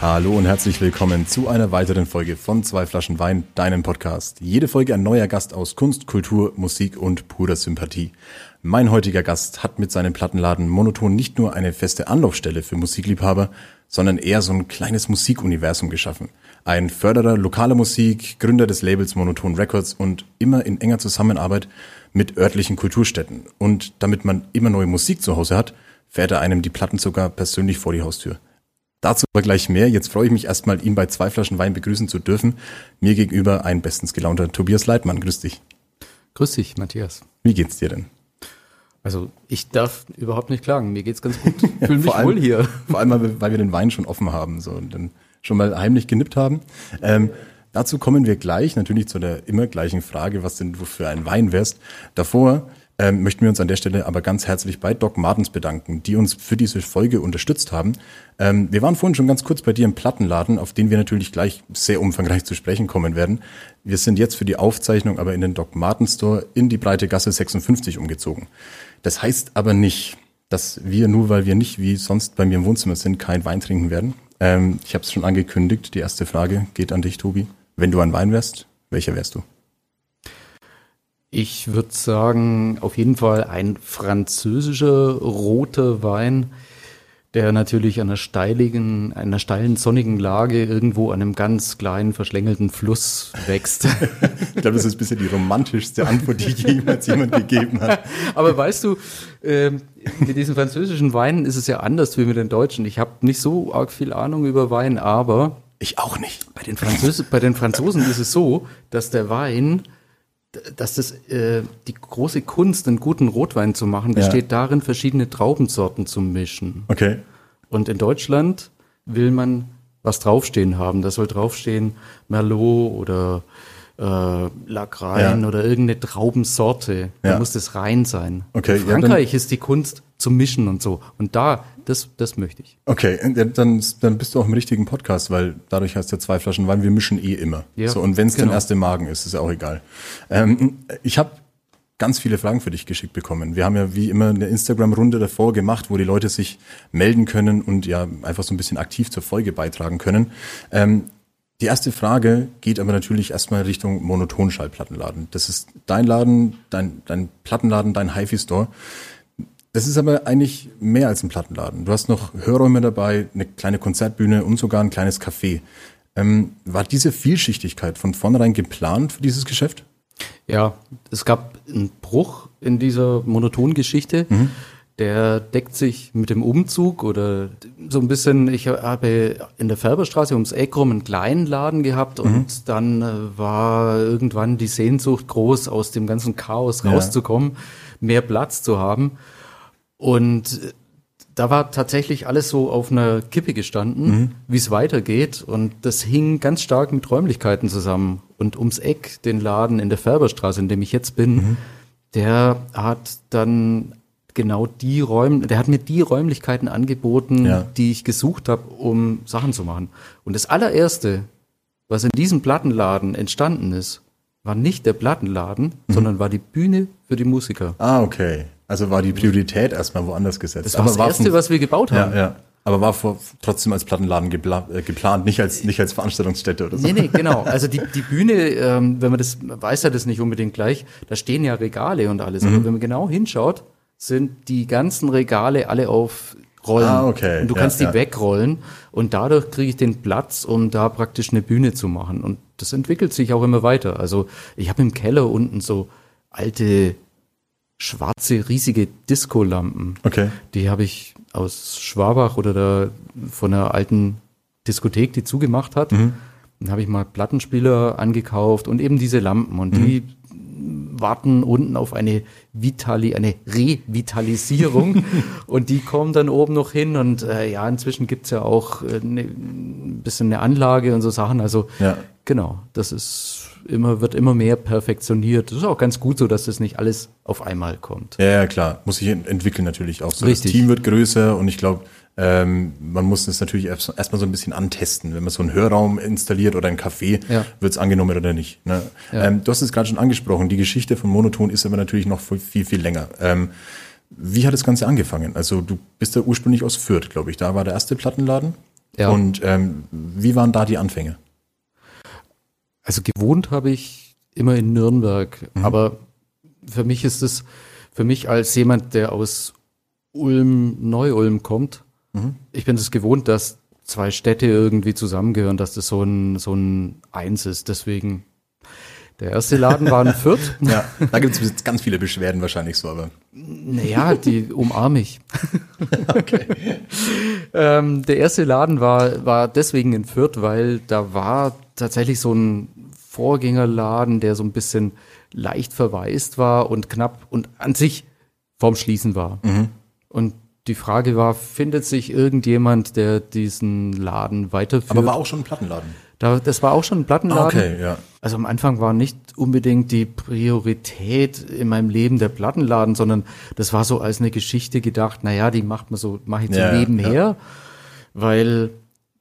Hallo und herzlich willkommen zu einer weiteren Folge von Zwei Flaschen Wein, deinem Podcast. Jede Folge ein neuer Gast aus Kunst, Kultur, Musik und purer Sympathie. Mein heutiger Gast hat mit seinem Plattenladen Monoton nicht nur eine feste Anlaufstelle für Musikliebhaber, sondern eher so ein kleines Musikuniversum geschaffen. Ein Förderer lokaler Musik, Gründer des Labels Monoton Records und immer in enger Zusammenarbeit mit örtlichen Kulturstätten. Und damit man immer neue Musik zu Hause hat, fährt er einem die Platten sogar persönlich vor die Haustür. Dazu aber gleich mehr. Jetzt freue ich mich erstmal, ihn bei zwei Flaschen Wein begrüßen zu dürfen. Mir gegenüber ein bestens gelaunter Tobias Leitmann. Grüß dich. Grüß dich, Matthias. Wie geht's dir denn? Also ich darf überhaupt nicht klagen. Mir geht's ganz gut. Ich fühle mich allem- wohl hier. Vor allem, weil wir, weil wir den Wein schon offen haben so, und dann schon mal heimlich genippt haben. Ähm, dazu kommen wir gleich, natürlich zu der immer gleichen Frage, was denn du für ein Wein wärst. Davor ähm, möchten wir uns an der Stelle aber ganz herzlich bei Doc Martens bedanken, die uns für diese Folge unterstützt haben. Ähm, wir waren vorhin schon ganz kurz bei dir im Plattenladen, auf den wir natürlich gleich sehr umfangreich zu sprechen kommen werden. Wir sind jetzt für die Aufzeichnung aber in den Doc Martens Store in die breite Gasse 56 umgezogen. Das heißt aber nicht, dass wir nur, weil wir nicht wie sonst bei mir im Wohnzimmer sind, kein Wein trinken werden. Ähm, ich habe es schon angekündigt. Die erste Frage geht an dich, Tobi. Wenn du ein Wein wärst, welcher wärst du? Ich würde sagen, auf jeden Fall ein französischer roter Wein, der natürlich an einer steiligen, einer steilen, sonnigen Lage irgendwo an einem ganz kleinen, verschlängelten Fluss wächst. Ich glaube, das ist bisher die romantischste Antwort, die jemals jemand gegeben hat. Aber weißt du, ähm, mit diesen französischen Weinen ist es ja anders wie mit den deutschen. Ich habe nicht so arg viel Ahnung über Wein, aber Ich auch nicht. Bei den, Französ bei den Franzosen ist es so, dass der Wein, dass das äh, die große Kunst, einen guten Rotwein zu machen, besteht darin, verschiedene Traubensorten zu mischen. Okay. Und in Deutschland will man was draufstehen haben. Da soll draufstehen Merlot oder äh, Lagrein Ja. oder irgendeine Traubensorte. Da Ja. muss das rein sein. Okay, In ja, Frankreich ist die Kunst zu mischen und so. Und da, das, das möchte ich. Okay, ja, dann, dann bist du auch im richtigen Podcast, weil dadurch heißt ja zwei Flaschen Wein, wir mischen eh immer. Ja, so, und wenn es genau. dann erst im Magen ist, ist ja auch egal. Ähm, ich habe ganz viele Fragen für dich geschickt bekommen. Wir haben ja wie immer eine Instagram-Runde davor gemacht, wo die Leute sich melden können und ja einfach so ein bisschen aktiv zur Folge beitragen können. Ähm, die erste Frage geht aber natürlich erstmal Richtung Monotonschallplattenladen. Das ist dein Laden, dein, dein Plattenladen, dein HiFi-Store. Das ist aber eigentlich mehr als ein Plattenladen. Du hast noch Hörräume dabei, eine kleine Konzertbühne und sogar ein kleines Café. Ähm, war diese Vielschichtigkeit von vornherein geplant für dieses Geschäft? Ja, es gab einen Bruch in dieser Monotongeschichte. Der deckt sich mit dem Umzug oder so ein bisschen, ich habe in der Färberstraße ums Eck rum einen kleinen Laden gehabt und dann äh, war irgendwann die Sehnsucht groß, aus dem ganzen Chaos Ja. rauszukommen, mehr Platz zu haben. Und äh, da war tatsächlich alles so auf einer Kippe gestanden, wie es weitergeht. Und das hing ganz stark mit Räumlichkeiten zusammen. Und ums Eck, den Laden in der Färberstraße, in dem ich jetzt bin, der hat dann genau die Räume, der hat mir die Räumlichkeiten angeboten, Ja. die ich gesucht habe, um Sachen zu machen. Und das allererste, was in diesem Plattenladen entstanden ist, war nicht der Plattenladen, sondern war die Bühne für die Musiker. Ah, okay. Also war die Priorität erstmal woanders gesetzt. Das war das Erste, von- was wir gebaut haben. ja, ja. Aber war vor, trotzdem als Plattenladen gepla äh, geplant, nicht als, nicht als Veranstaltungsstätte oder so. Nee, nee, genau. Also die, die Bühne, ähm, wenn man das, weiß ja das nicht unbedingt gleich, da stehen ja Regale und alles. Mhm. Aber wenn man genau hinschaut, sind die ganzen Regale alle auf Rollen. Ah, okay. Und du Ja, kannst die ja. wegrollen und dadurch kriege ich den Platz, um da praktisch eine Bühne zu machen. Und das entwickelt sich auch immer weiter. Also ich habe im Keller unten so alte schwarze, riesige Disco-Lampen. Okay. Die habe ich aus Schwabach oder da von einer alten Diskothek, die zugemacht hat. Dann habe ich mal Plattenspieler angekauft und eben diese Lampen. Und die warten unten auf eine Vitali, eine Revitalisierung und die kommen dann oben noch hin und äh, ja, inzwischen gibt's ja auch äh, ne, ein bisschen eine Anlage und so Sachen. Also Ja. genau, das ist immer, wird immer mehr perfektioniert. Das ist auch ganz gut so, dass das nicht alles auf einmal kommt. Ja, ja, klar. Muss sich ent- entwickeln natürlich auch so. Richtig. Das Team wird größer und ich glaube, ähm, man muss es natürlich erst- erstmal so ein bisschen antesten. Wenn man so einen Hörraum installiert oder ein Café, Ja. wird es angenommen oder nicht. Ne? Ja. Ähm, du hast es gerade schon angesprochen. Die Geschichte von Monoton ist aber natürlich noch viel, viel, länger. Ähm, wie hat das Ganze angefangen? Also du bist ja ursprünglich aus Fürth, glaube ich. Da war der erste Plattenladen. Ja. Und ähm, wie waren da die Anfänge? Also gewohnt habe ich immer in Nürnberg, aber für mich ist es, für mich als jemand, der aus Ulm, Neu-Ulm kommt, ich bin es gewohnt, dass zwei Städte irgendwie zusammengehören, dass das so ein, so ein Eins ist. Deswegen, der erste Laden war in Fürth. Ja, da gibt es ganz viele Beschwerden wahrscheinlich so, aber Naja, die umarme ich. ähm, der erste Laden war, war deswegen in Fürth, weil da war tatsächlich so ein Vorgängerladen, der so ein bisschen leicht verwaist war und knapp und an sich vorm Schließen war. Und die Frage war, findet sich irgendjemand, der diesen Laden weiterführt? aber war auch schon ein Plattenladen. da, das war auch schon ein Plattenladen. Okay, ja. Also am Anfang war nicht unbedingt die Priorität in meinem Leben der Plattenladen, sondern das war so als eine Geschichte gedacht, naja, die macht man so, mache ich so Ja, nebenher, weil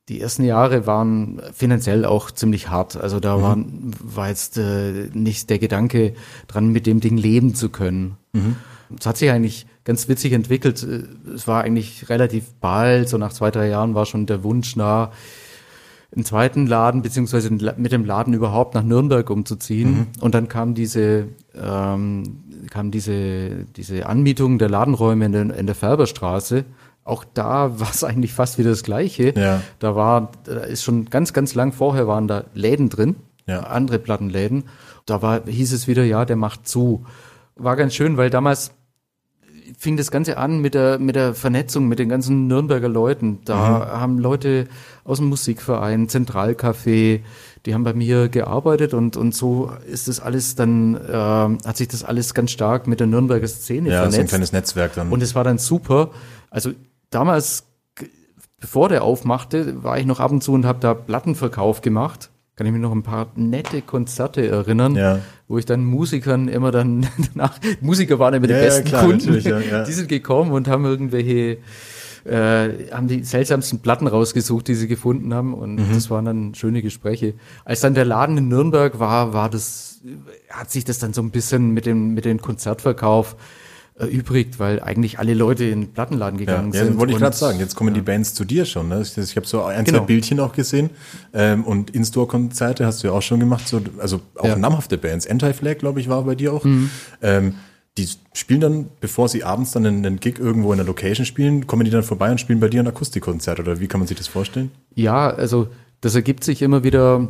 die ersten Jahre waren finanziell auch ziemlich hart. Also Mhm. da waren, war jetzt äh, nicht der Gedanke dran, mit dem Ding leben zu können. Mhm. Es hat sich eigentlich ganz witzig entwickelt. Äh, Es war eigentlich relativ bald, so nach zwei, drei Jahren war schon der Wunsch nah, einen zweiten Laden, beziehungsweise mit dem Laden überhaupt nach Nürnberg umzuziehen. Und dann kam diese, ähm, kam diese, diese Anmietung der Ladenräume in der, in der Färberstraße. Auch da war es eigentlich fast wieder das Gleiche. Ja. Da war, da ist schon ganz, ganz lang vorher waren da Läden drin, Ja. andere Plattenläden. Da war, hieß es wieder, ja, der macht zu. War ganz schön, weil damals fing das Ganze an mit der, mit der Vernetzung mit den ganzen Nürnberger Leuten. Da haben Leute aus dem Musikverein, Zentralcafé, die haben bei mir gearbeitet und, und so ist das alles dann, ähm, hat sich das alles ganz stark mit der Nürnberger Szene Ja, so ein vernetzt. kleines Netzwerk dann. Und es war dann super. Also damals, bevor der aufmachte, war ich noch ab und zu und habe da Plattenverkauf gemacht. Kann ich mich noch ein paar nette Konzerte erinnern, Ja. Wo ich dann Musikern immer dann nach Musiker waren immer die Ja, besten klar, Kunden. ja. Die sind gekommen und haben irgendwelche äh, haben die seltsamsten Platten rausgesucht, die sie gefunden haben und Mhm. das waren dann schöne Gespräche. Als dann der Laden in Nürnberg war, war das hat sich das dann so ein bisschen mit dem mit dem Konzertverkauf erübrigt, weil eigentlich alle Leute in den Plattenladen Ja, gegangen ja sind. wollte ich gerade sagen. Jetzt kommen die Bands zu dir schon. Ne? Ich, ich habe so ein, zwei Genau. Bildchen auch gesehen. Ähm, und In-Store-Konzerte hast du ja auch schon gemacht. So, also auch Ja. Mhm. namhafte Bands. Anti-Flag, glaube ich, war bei dir auch. Ähm, die spielen dann, bevor sie abends dann einen, Gig irgendwo in der Location spielen, kommen die dann vorbei und spielen bei dir ein Akustikkonzert. Oder wie kann man sich das vorstellen? Ja, also das ergibt sich immer wieder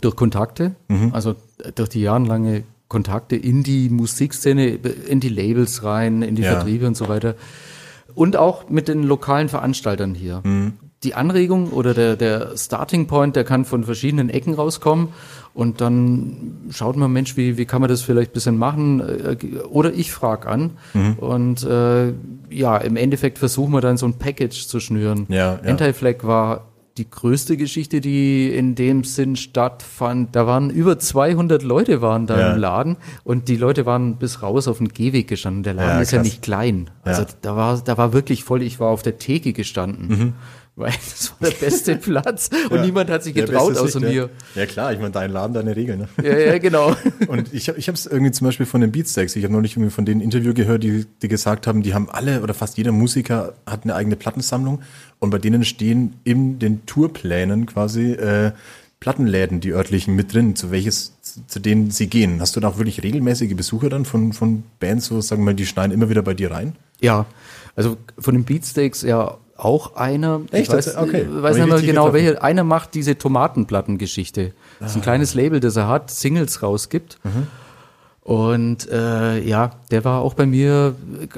durch Kontakte, also durch die jahrelange Kontakte in die Musikszene, in die Labels rein, in die Ja. Vertriebe und so weiter. Und auch mit den lokalen Veranstaltern hier. Die Anregung oder der, der Starting Point, der kann von verschiedenen Ecken rauskommen und dann schaut man, Mensch, wie, wie kann man das vielleicht ein bisschen machen? Oder ich frage an und äh, ja, im Endeffekt versuchen wir dann so ein Package zu schnüren. Ja, ja. Anti-Flag war die größte Geschichte, die in dem Sinn stattfand. Da waren über 200 Leute waren da Ja. im Laden und die Leute waren bis raus auf den Gehweg gestanden. Der Laden Ja, ist ja nicht klein. Also Ja. da war, da war wirklich voll, ich war auf der Theke gestanden. Weil das war der beste Platz und niemand hat sich getraut außer Sicht, mir. Ja. klar, ich meine, dein Laden, deine Regeln. Ne? Ja, ja, genau. Und ich habe ich es irgendwie zum Beispiel von den Beatsteaks, ich habe neulich irgendwie von denen Interview gehört, die, die gesagt haben, die haben alle oder fast jeder Musiker hat eine eigene Plattensammlung und bei denen stehen in den Tourplänen quasi äh, Plattenläden, die örtlichen mit drin, zu welches, zu, denen sie gehen. Hast du da auch wirklich regelmäßige Besucher dann von, von Bands, so sagen wir die schneiden immer wieder bei dir rein? Ja, also von den Beatsteaks ja auch einer. Echt? Ich weiß, okay. ich Hab weiß ich nicht mehr genau, getroffen. welche. Einer macht diese Tomatenplattengeschichte. Das ist ein kleines Label, das er hat, Singles rausgibt. Und äh, ja, der war auch bei mir, äh,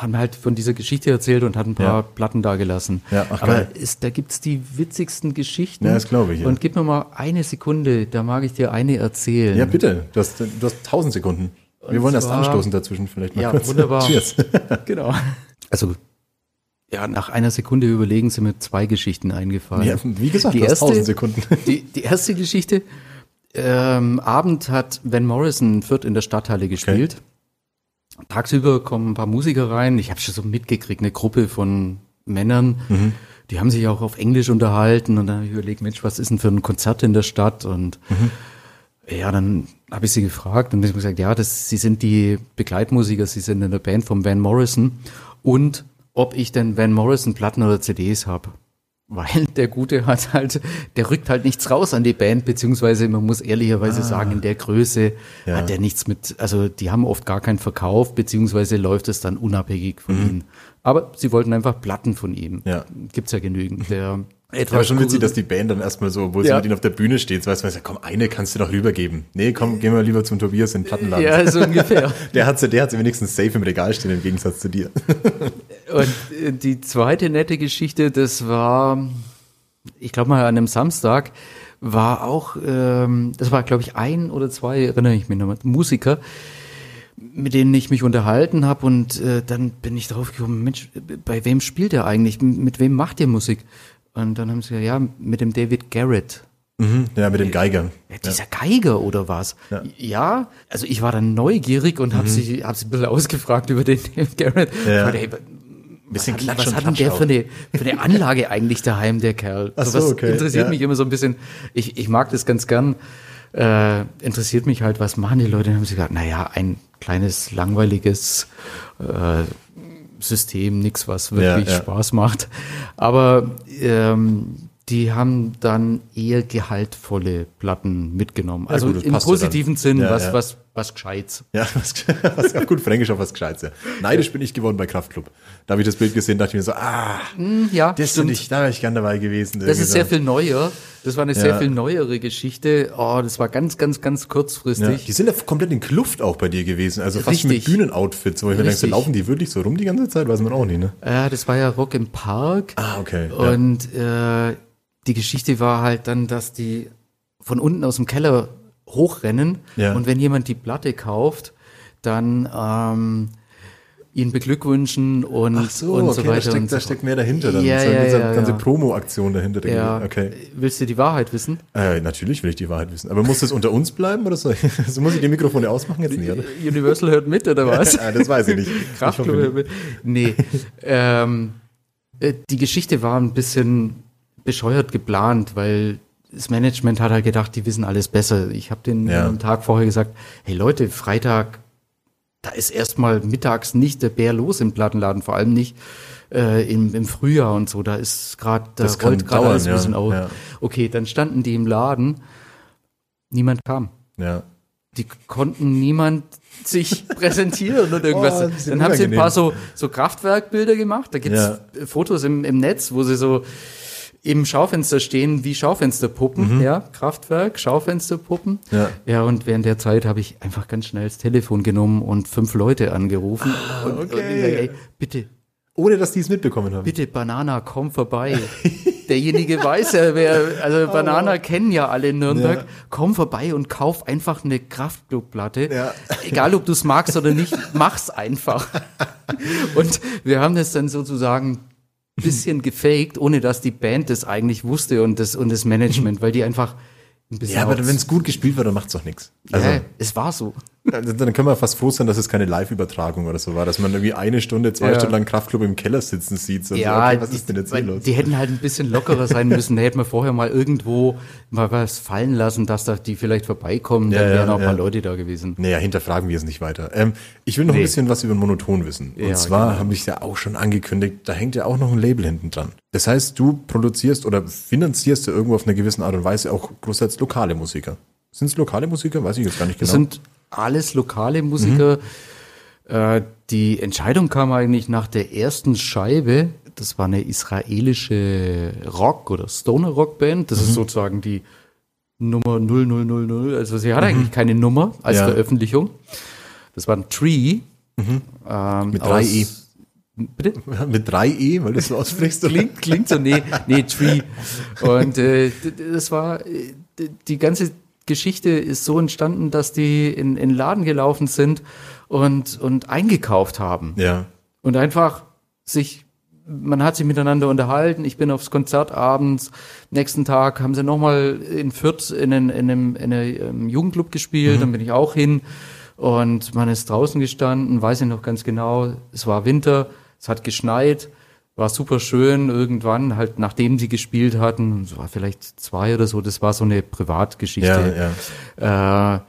haben halt von dieser Geschichte erzählt und hat ein paar Ja. Platten da gelassen. Ja, ach, Aber ist, da gibt's die witzigsten Geschichten. Ja, das glaube ich, ja. Und gib mir mal eine Sekunde, da mag ich dir eine erzählen. Ja, bitte. Du hast, du hast tausend Sekunden. Wir wollen erst zwar- anstoßen dazwischen vielleicht mal Ja, kurz. wunderbar. Cheers. genau. Also, ja, nach einer Sekunde überlegen sind mir zwei Geschichten eingefallen. Ja, wie gesagt, die du hast erste, tausend Sekunden. Die, die erste Geschichte, ähm, Abend hat Van Morrison Fürth in der Stadthalle gespielt. Tagsüber kommen ein paar Musiker rein. Ich habe schon so mitgekriegt, eine Gruppe von Männern, Mhm. die haben sich auch auf Englisch unterhalten und dann habe ich überlegt, Mensch, was ist denn für ein Konzert in der Stadt? Und Mhm. ja, dann habe ich sie gefragt und sie haben gesagt, ja, das, sie sind die Begleitmusiker, sie sind in der Band von Van Morrison und ob ich denn Van Morrison Platten oder CDs habe. Weil der Gute hat halt, der rückt halt nichts raus an die Band, beziehungsweise man muss ehrlicherweise sagen, in der Größe Ja. hat der nichts mit, also die haben oft gar keinen Verkauf, beziehungsweise läuft es dann unabhängig von ihnen. Aber sie wollten einfach Platten von ihm. Mhm. Ja. Gibt's ja genügend. Der etwas Aber schon witzig, kurze- dass die Band dann erstmal so, obwohl sie Ja. mit ihnen auf der Bühne steht, so weißt du, du, komm, eine kannst du doch rübergeben. Nee, komm, gehen wir lieber zum Tobias in den Plattenladen. Ja, so ungefähr. Der hat sie, der hat sie wenigstens safe im Regal stehen, im Gegensatz zu dir. Und äh, die zweite nette Geschichte, das war, ich glaube mal an einem Samstag, war auch, ähm, das war glaube ich ein oder zwei, erinnere ich mich noch Musiker, mit denen ich mich unterhalten habe und äh, dann bin ich drauf gekommen, Mensch, bei wem spielt er eigentlich? Mit wem macht ihr Musik? Und dann haben sie gesagt, ja, mit dem David Garrett. Mhm, ja, mit dem Geiger. Ja, dieser Geiger oder was? Ja. Ja. also ich war dann neugierig und habe sie, hab sie ein bisschen ausgefragt über den David Garrett. Ja. Und, ey, Bisschen was, Klatsch was hat denn der für eine, für eine Anlage eigentlich daheim, der Kerl? Ach so, was okay, interessiert ja. mich immer so ein bisschen. Ich, ich mag das ganz gern. Äh, interessiert mich halt, was machen die Leute? Dann haben sie gesagt, naja, ein kleines, langweiliges äh, System, nix, was wirklich Ja, ja. Spaß macht. Aber ähm, die haben dann eher gehaltvolle Platten mitgenommen. Also gut, im positiven Sinn, was, was, was Gescheites. Ja, was, was auf gut Fränkisch auf was Gescheites. Ja. Neidisch bin ich geworden bei Kraftklub. Da habe ich das Bild gesehen, dachte ich mir so, ah, Ja, das bin ich, da wäre ich gern dabei gewesen. Das ist sehr viel neuer. Das war eine sehr Ja. viel neuere Geschichte. Oh, das war ganz, ganz, ganz Ja, kurzfristig. die sind ja komplett in Kluft auch bei dir gewesen. Also fast mit Richtig. Bühnenoutfits. Wo ich mir denke, so laufen die wirklich so rum die ganze Zeit? Weiß man auch nicht, ne? Ja, das war ja Rock im Park. Ah, okay. ja. Und äh, die Geschichte war halt dann, dass die von unten aus dem Keller hochrennen Ja. und wenn jemand die Platte kauft, dann ähm, ihn beglückwünschen und, so, und okay, so da weiter. steckt, und so da steckt mehr dahinter. Dann. Ja, so, ja, diese ja, ganze ja. Promo-Aktion dahinter. Ja, Okay. willst du die Wahrheit wissen? Äh, natürlich will ich die Wahrheit wissen. Aber muss das unter uns bleiben oder so? so muss ich die Mikrofone ausmachen jetzt nicht, oder? Universal hört mit oder was? Das weiß ich nicht. Ich Kraftklub hört mit. Nee. ähm, äh, die Geschichte war ein bisschen bescheuert geplant, weil das Management hat halt gedacht, die wissen alles besser. Ich habe den Ja. Tag vorher gesagt, hey Leute, Freitag, da ist erstmal mittags nicht der Bär los im Plattenladen, vor allem nicht äh, im, im Frühjahr und so. Da ist gerade, da Das rollt gerade alles ein ja. bisschen auf. Ja. Okay, dann standen die im Laden, niemand kam. Ja. Die konnten niemand sich präsentieren oder irgendwas. Oh, Dann haben sie ein paar unangenehm. so, so Kraftwerkbilder gemacht. Da gibt's Fotos im, im Netz, wo sie so im Schaufenster stehen wie Schaufensterpuppen. Ja, Kraftwerk, Schaufensterpuppen. Mhm. Ja. ja, und während der Zeit habe ich einfach ganz schnell das Telefon genommen und fünf Leute angerufen. und, und Ah, okay. ich sag, ey, bitte, Ohne, dass die es mitbekommen haben. bitte, Banana, komm vorbei. Derjenige weiß ja, wer, also Banana kennen ja alle in Nürnberg. Ja. Komm vorbei und kauf einfach eine Kraftclub-Platte. Ja. Egal, ob du es magst oder nicht, mach's einfach. Und wir haben das dann sozusagen bisschen gefaked, ohne dass die Band das eigentlich wusste und das, und das Management, weil die einfach ein bisschen. Ja, aber wenn es gut gespielt wird, dann macht's doch nichts. Also, ja, es war so. Also, dann können wir fast froh sein, dass es keine Live-Übertragung oder so war, dass man irgendwie eine Stunde, zwei Ja. Stunden lang Kraftclub im Keller sitzen sieht. So, Ja, okay, was die, ist denn jetzt hier los? die hätten halt ein bisschen lockerer sein müssen. Da hätten wir vorher mal irgendwo mal was fallen lassen, dass da die vielleicht vorbeikommen. Dann Ja, ja, wären auch ein paar ja. Leute da gewesen. Naja, hinterfragen wir es nicht weiter. Ähm, ich will noch ein Nee. bisschen was über Monoton wissen. Und Ja, zwar genau. habe ich ja auch schon angekündigt, da hängt ja auch noch ein Label hinten dran. Das heißt, du produzierst oder finanzierst ja irgendwo auf eine gewisse Art und Weise auch großteils lokale Musiker. Sind es lokale Musiker? Weiß ich jetzt gar nicht Das genau. sind alles lokale Musiker. Äh, die Entscheidung kam eigentlich nach der ersten Scheibe. Das war eine israelische Rock- oder Stoner-Rock-Band. Das Mhm. ist sozusagen die Nummer 0000. Also sie hat eigentlich keine Nummer als Mhm. Ja. Veröffentlichung. Das war ein Tree. Ähm, Mit drei I. Bitte? Mit drei E, weil du es so aussprichst. Klingt, klingt so, nee, nee, Tree. Und äh, das war, äh, die ganze Geschichte ist so entstanden, dass die in, in den Laden gelaufen sind und, und eingekauft haben. Ja. Und einfach sich, man hat sich miteinander unterhalten. Ich bin aufs Konzert abends. Nächsten Tag haben sie nochmal in Fürth in, einem- in, einem, in einem Jugendclub gespielt. Dann bin ich auch hin. Und man ist draußen gestanden, weiß ich noch ganz genau. Es war Winter, es hat geschneit, war super schön. Irgendwann, halt nachdem sie gespielt hatten, es war vielleicht zwei oder so, das war so eine Privatgeschichte. Ja, ja. Äh,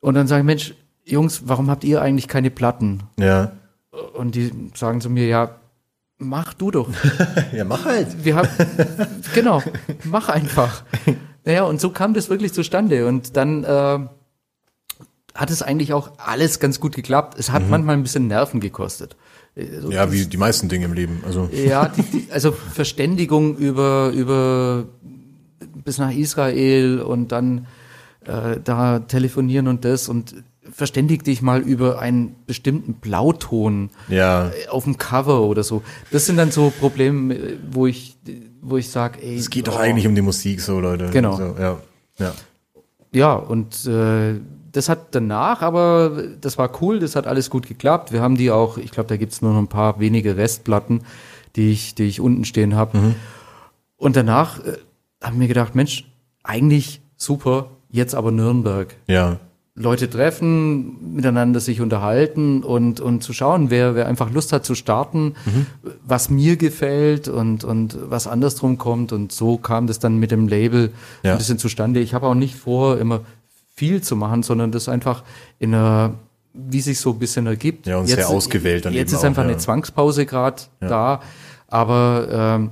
und dann sage ich, Mensch, Jungs, warum habt ihr eigentlich keine Platten? Ja. Und die sagen zu mir, ja, mach du doch. Ja, mach halt. Wir haben, genau, mach einfach. Naja, und so kam das wirklich zustande. Und dann äh, hat es eigentlich auch alles ganz gut geklappt. Es hat manchmal ein bisschen Nerven gekostet. Also Ja, wie die meisten Dinge im Leben. Also, ja, die, die, also Verständigung über, über bis nach Israel und dann äh, da telefonieren und das und verständig dich mal über einen bestimmten Blauton ja. auf dem Cover oder so. Das sind dann so Probleme, wo ich, wo ich sage, ey. Es geht doch oh. eigentlich um die Musik, so, Leute. Genau. So, ja. Ja. Ja, und äh, das hat danach, aber das war cool, das hat alles gut geklappt. Wir haben die auch, ich glaube, da gibt's nur noch ein paar wenige Restplatten, die ich, die ich unten stehen habe. Mhm. Und danach äh, habe ich mir gedacht, Mensch, eigentlich super, jetzt aber Nürnberg. Ja. Leute treffen, miteinander sich unterhalten und, und zu schauen, wer, wer einfach Lust hat zu starten, Mhm. was mir gefällt und, und was andersrum kommt. Und so kam das dann mit dem Label Ja. ein bisschen zustande. Ich habe auch nicht vor, immer viel zu machen, sondern das einfach in einer, wie sich so ein bisschen ergibt. Ja, und sehr ausgewählt dann Jetzt ist einfach auch, ja. eine Zwangspause gerade da, aber ähm,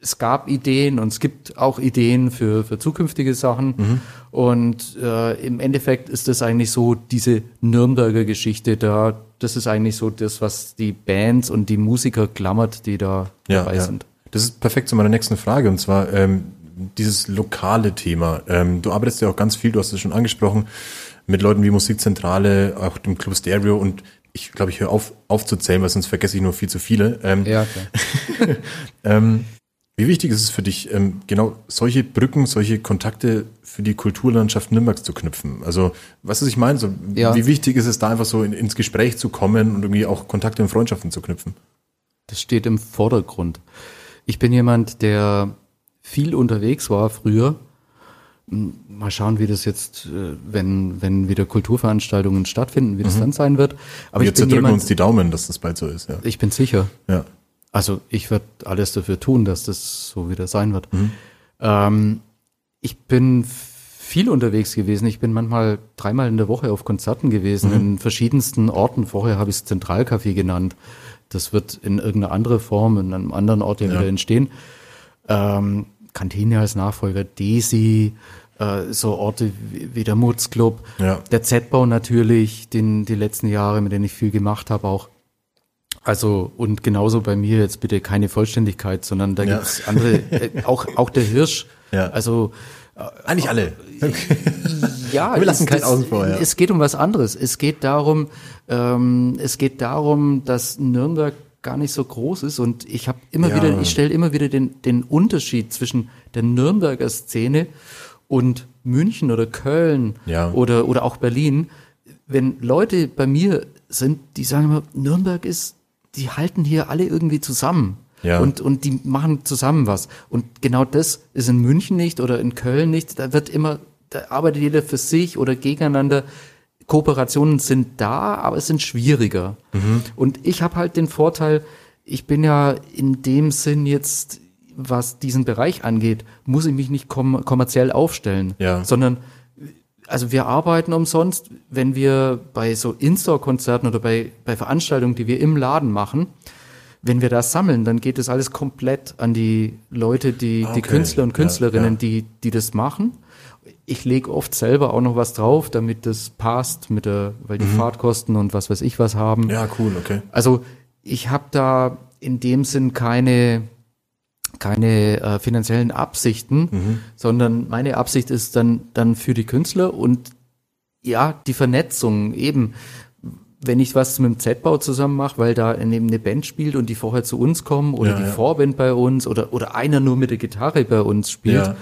es gab Ideen und es gibt auch Ideen für, für zukünftige Sachen. Mhm. Und äh, im Endeffekt ist das eigentlich so diese Nürnberger Geschichte da. Das ist eigentlich so das, was die Bands und die Musiker klammert, die da Ja, dabei ja. sind. Das ist perfekt zu meiner nächsten Frage und zwar ähm, dieses lokale Thema. Ähm, du arbeitest ja auch ganz viel, du hast es schon angesprochen, mit Leuten wie Musikzentrale, auch dem Club Stereo und ich glaube, ich höre auf aufzuzählen, weil sonst vergesse ich nur viel zu viele. Ähm, Ja, klar. ähm, wie wichtig ist es für dich, ähm, genau solche Brücken, solche Kontakte für die Kulturlandschaft Nürnbergs zu knüpfen? Also, was ich meine, so, Ja. wie wichtig ist es da einfach so in, ins Gespräch zu kommen und irgendwie auch Kontakte und Freundschaften zu knüpfen? Das steht im Vordergrund. Ich bin jemand, der viel unterwegs war früher. Mal schauen, wie das jetzt, äh, wenn, wenn wieder Kulturveranstaltungen stattfinden, wie das dann sein wird. Aber Wir zerdrücken jemand, uns die Daumen, dass das bald so ist. Ja. ich bin sicher. ja. Also ich werde alles dafür tun, dass das so wieder sein wird. Ähm, ich bin viel unterwegs gewesen. Ich bin manchmal dreimal in der Woche auf Konzerten gewesen, in verschiedensten Orten. Vorher habe ich es Zentralcafé genannt. Das wird in irgendeiner anderen Form, in einem anderen Ort ja, wieder entstehen. Ähm, Kantine als Nachfolger, Desi, äh, so Orte wie, wie der Mutzclub, Ja. der Z-Bau natürlich, den die letzten Jahre, mit denen ich viel gemacht habe auch. Also und genauso bei mir jetzt bitte keine Vollständigkeit, sondern da Ja. gibt's andere, äh, auch auch der Hirsch. Ja. Also Eigentlich alle. ja, Wir lassen keinen außen vor, ja. Es geht um was anderes. Es geht darum, ähm, es geht darum, dass Nürnberg gar nicht so groß ist und ich habe immer Ja. wieder, ich stelle immer wieder den den Unterschied zwischen der Nürnberger Szene und München oder Köln Ja. oder oder auch Berlin. Wenn Leute bei mir sind, die sagen immer, Nürnberg ist, die halten hier alle irgendwie zusammen. Ja. Und, und die machen zusammen was. Und genau das ist in München nicht oder in Köln nicht. Da wird immer, da arbeitet jeder für sich oder gegeneinander. Kooperationen sind da, aber es sind schwieriger. Und ich habe halt den Vorteil, ich bin ja in dem Sinn jetzt, was diesen Bereich angeht, muss ich mich nicht kom kommerziell aufstellen, Ja. sondern also wir arbeiten umsonst, wenn wir bei so In-Store-Konzerten oder bei, bei Veranstaltungen, die wir im Laden machen, wenn wir das sammeln, dann geht das alles komplett an die Leute, die, die Okay. Künstler und Ja, Künstlerinnen, ja. die, die das machen. Ich lege oft selber auch noch was drauf, damit das passt, mit der, weil die Fahrtkosten und was weiß ich was haben. Mhm. Ja, cool, okay. Also ich habe da in dem Sinn keine keine äh, finanziellen Absichten, Mhm. sondern meine Absicht ist dann dann für die Künstler und ja die Vernetzung eben wenn ich was mit dem Z-Bau zusammen mache, weil da neben eine Band spielt und die vorher zu uns kommen oder Ja, die ja. Vorband bei uns oder, oder einer nur mit der Gitarre bei uns spielt. Ja,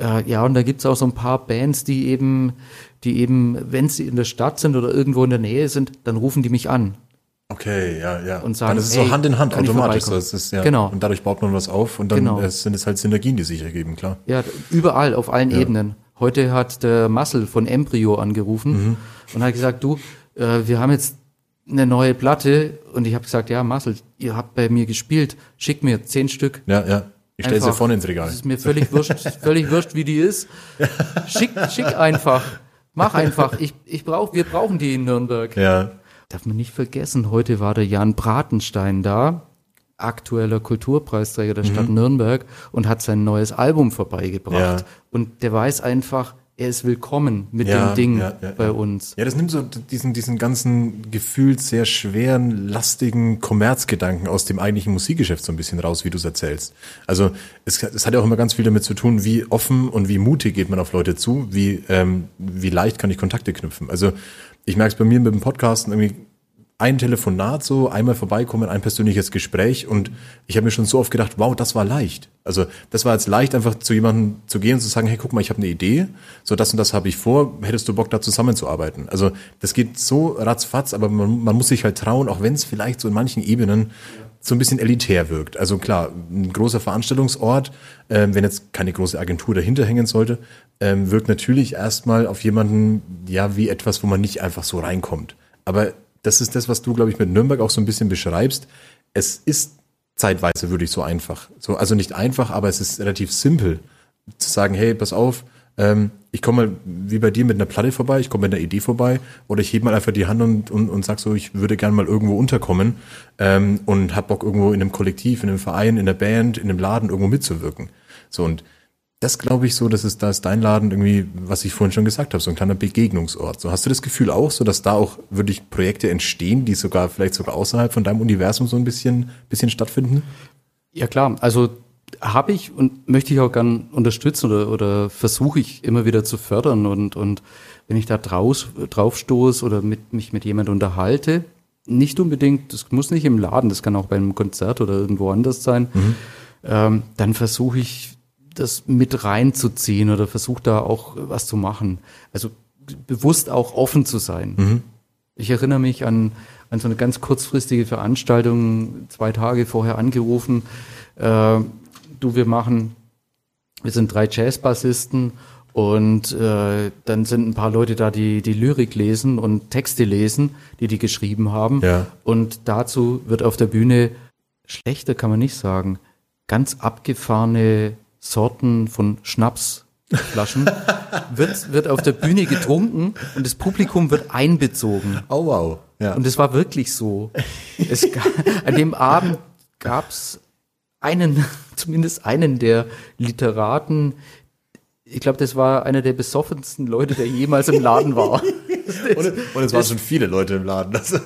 äh, ja und da gibt's auch so ein paar Bands, die eben, die eben, wenn sie in der Stadt sind oder irgendwo in der Nähe sind, dann rufen die mich an. Okay, ja, ja. Und sagen, dann ist es hey, so Hand in Hand automatisch. Es ist, ja, Genau. Und dadurch baut man was auf und dann Genau. äh, sind es halt Synergien, die sich ergeben, klar. Ja, überall, auf allen Ebenen. Heute hat der Marcel von Embryo angerufen Mhm. und hat gesagt, du, äh, wir haben jetzt eine neue Platte und ich habe gesagt, ja, Marcel, ihr habt bei mir gespielt, schick mir zehn Stück. Ja, ja. Ich stelle sie vorne ins Regal. Das ist mir völlig wurscht, völlig wurscht, wie die ist. Schick, schick einfach. Mach einfach. Ich, ich brauch, wir brauchen die in Nürnberg. Ja. Darf man nicht vergessen, heute war der Jan Bratenstein da, aktueller Kulturpreisträger der Stadt Nürnberg und hat sein neues Album vorbeigebracht. Mhm. Ja. Und der weiß einfach, er ist willkommen mit Ja, dem Ding ja, ja, bei uns. Ja, das nimmt so diesen, diesen ganzen gefühlt sehr schweren, lastigen Kommerzgedanken aus dem eigentlichen Musikgeschäft so ein bisschen raus, wie du es erzählst. Also es, es hat ja auch immer ganz viel damit zu tun, wie offen und wie mutig geht man auf Leute zu, wie, ähm, wie leicht kann ich Kontakte knüpfen. Also ich merke es bei mir mit dem Podcasten irgendwie ein Telefonat so, einmal vorbeikommen, ein persönliches Gespräch und ich habe mir schon so oft gedacht, wow, das war leicht. Also das war jetzt leicht, einfach zu jemandem zu gehen und zu sagen, hey, guck mal, ich habe eine Idee, so das und das habe ich vor, hättest du Bock da zusammenzuarbeiten? Also das geht so ratzfatz, aber man, man muss sich halt trauen, auch wenn es vielleicht so in manchen Ebenen so ein bisschen elitär wirkt. Also klar, ein großer Veranstaltungsort, ähm, wenn jetzt keine große Agentur dahinter hängen sollte, ähm, wirkt natürlich erstmal auf jemanden, ja, wie etwas, wo man nicht einfach so reinkommt. Aber das ist das, was du, glaube ich, mit Nürnberg auch so ein bisschen beschreibst. Es ist zeitweise wirklich so einfach. So, also nicht einfach, aber es ist relativ simpel zu sagen, hey, pass auf, ähm, ich komme mal wie bei dir mit einer Platte vorbei, ich komme mit einer Idee vorbei oder ich hebe mal einfach die Hand und, und, und sag so, ich würde gerne mal irgendwo unterkommen ähm, und hab Bock irgendwo in einem Kollektiv, in einem Verein, in der Band, in einem Laden irgendwo mitzuwirken. So und das glaube ich so, das ist, da ist dein Laden irgendwie, was ich vorhin schon gesagt habe, so ein kleiner Begegnungsort. So hast du das Gefühl auch, so dass da auch wirklich Projekte entstehen, die sogar vielleicht sogar außerhalb von deinem Universum so ein bisschen, bisschen stattfinden? Ja klar, also habe ich und möchte ich auch gern unterstützen oder, oder versuche ich immer wieder zu fördern und, und wenn ich da draus, drauf stoße oder mit, mich mit jemand unterhalte, nicht unbedingt, das muss nicht im Laden, das kann auch bei einem Konzert oder irgendwo anders sein, ähm, dann versuche ich das mit reinzuziehen oder versuche da auch was zu machen. Also bewusst auch offen zu sein. Ich erinnere mich an, an so eine ganz kurzfristige Veranstaltung, zwei Tage vorher angerufen. Äh, du, wir machen, wir sind drei Jazzbassisten und äh, dann sind ein paar Leute da, die die Lyrik lesen und Texte lesen, die die geschrieben haben. Ja. Und dazu wird auf der Bühne, schlechter kann man nicht sagen, ganz abgefahrene Sorten von Schnapsflaschen wird, wird auf der Bühne getrunken und das Publikum wird einbezogen. Oh wow. Ja. Und es war wirklich so. Es, an dem Abend gab's einen, zumindest einen der Literaten, ich glaube, das war einer der besoffensten Leute, der jemals im Laden war. und, und es waren schon viele Leute im Laden. Das, und,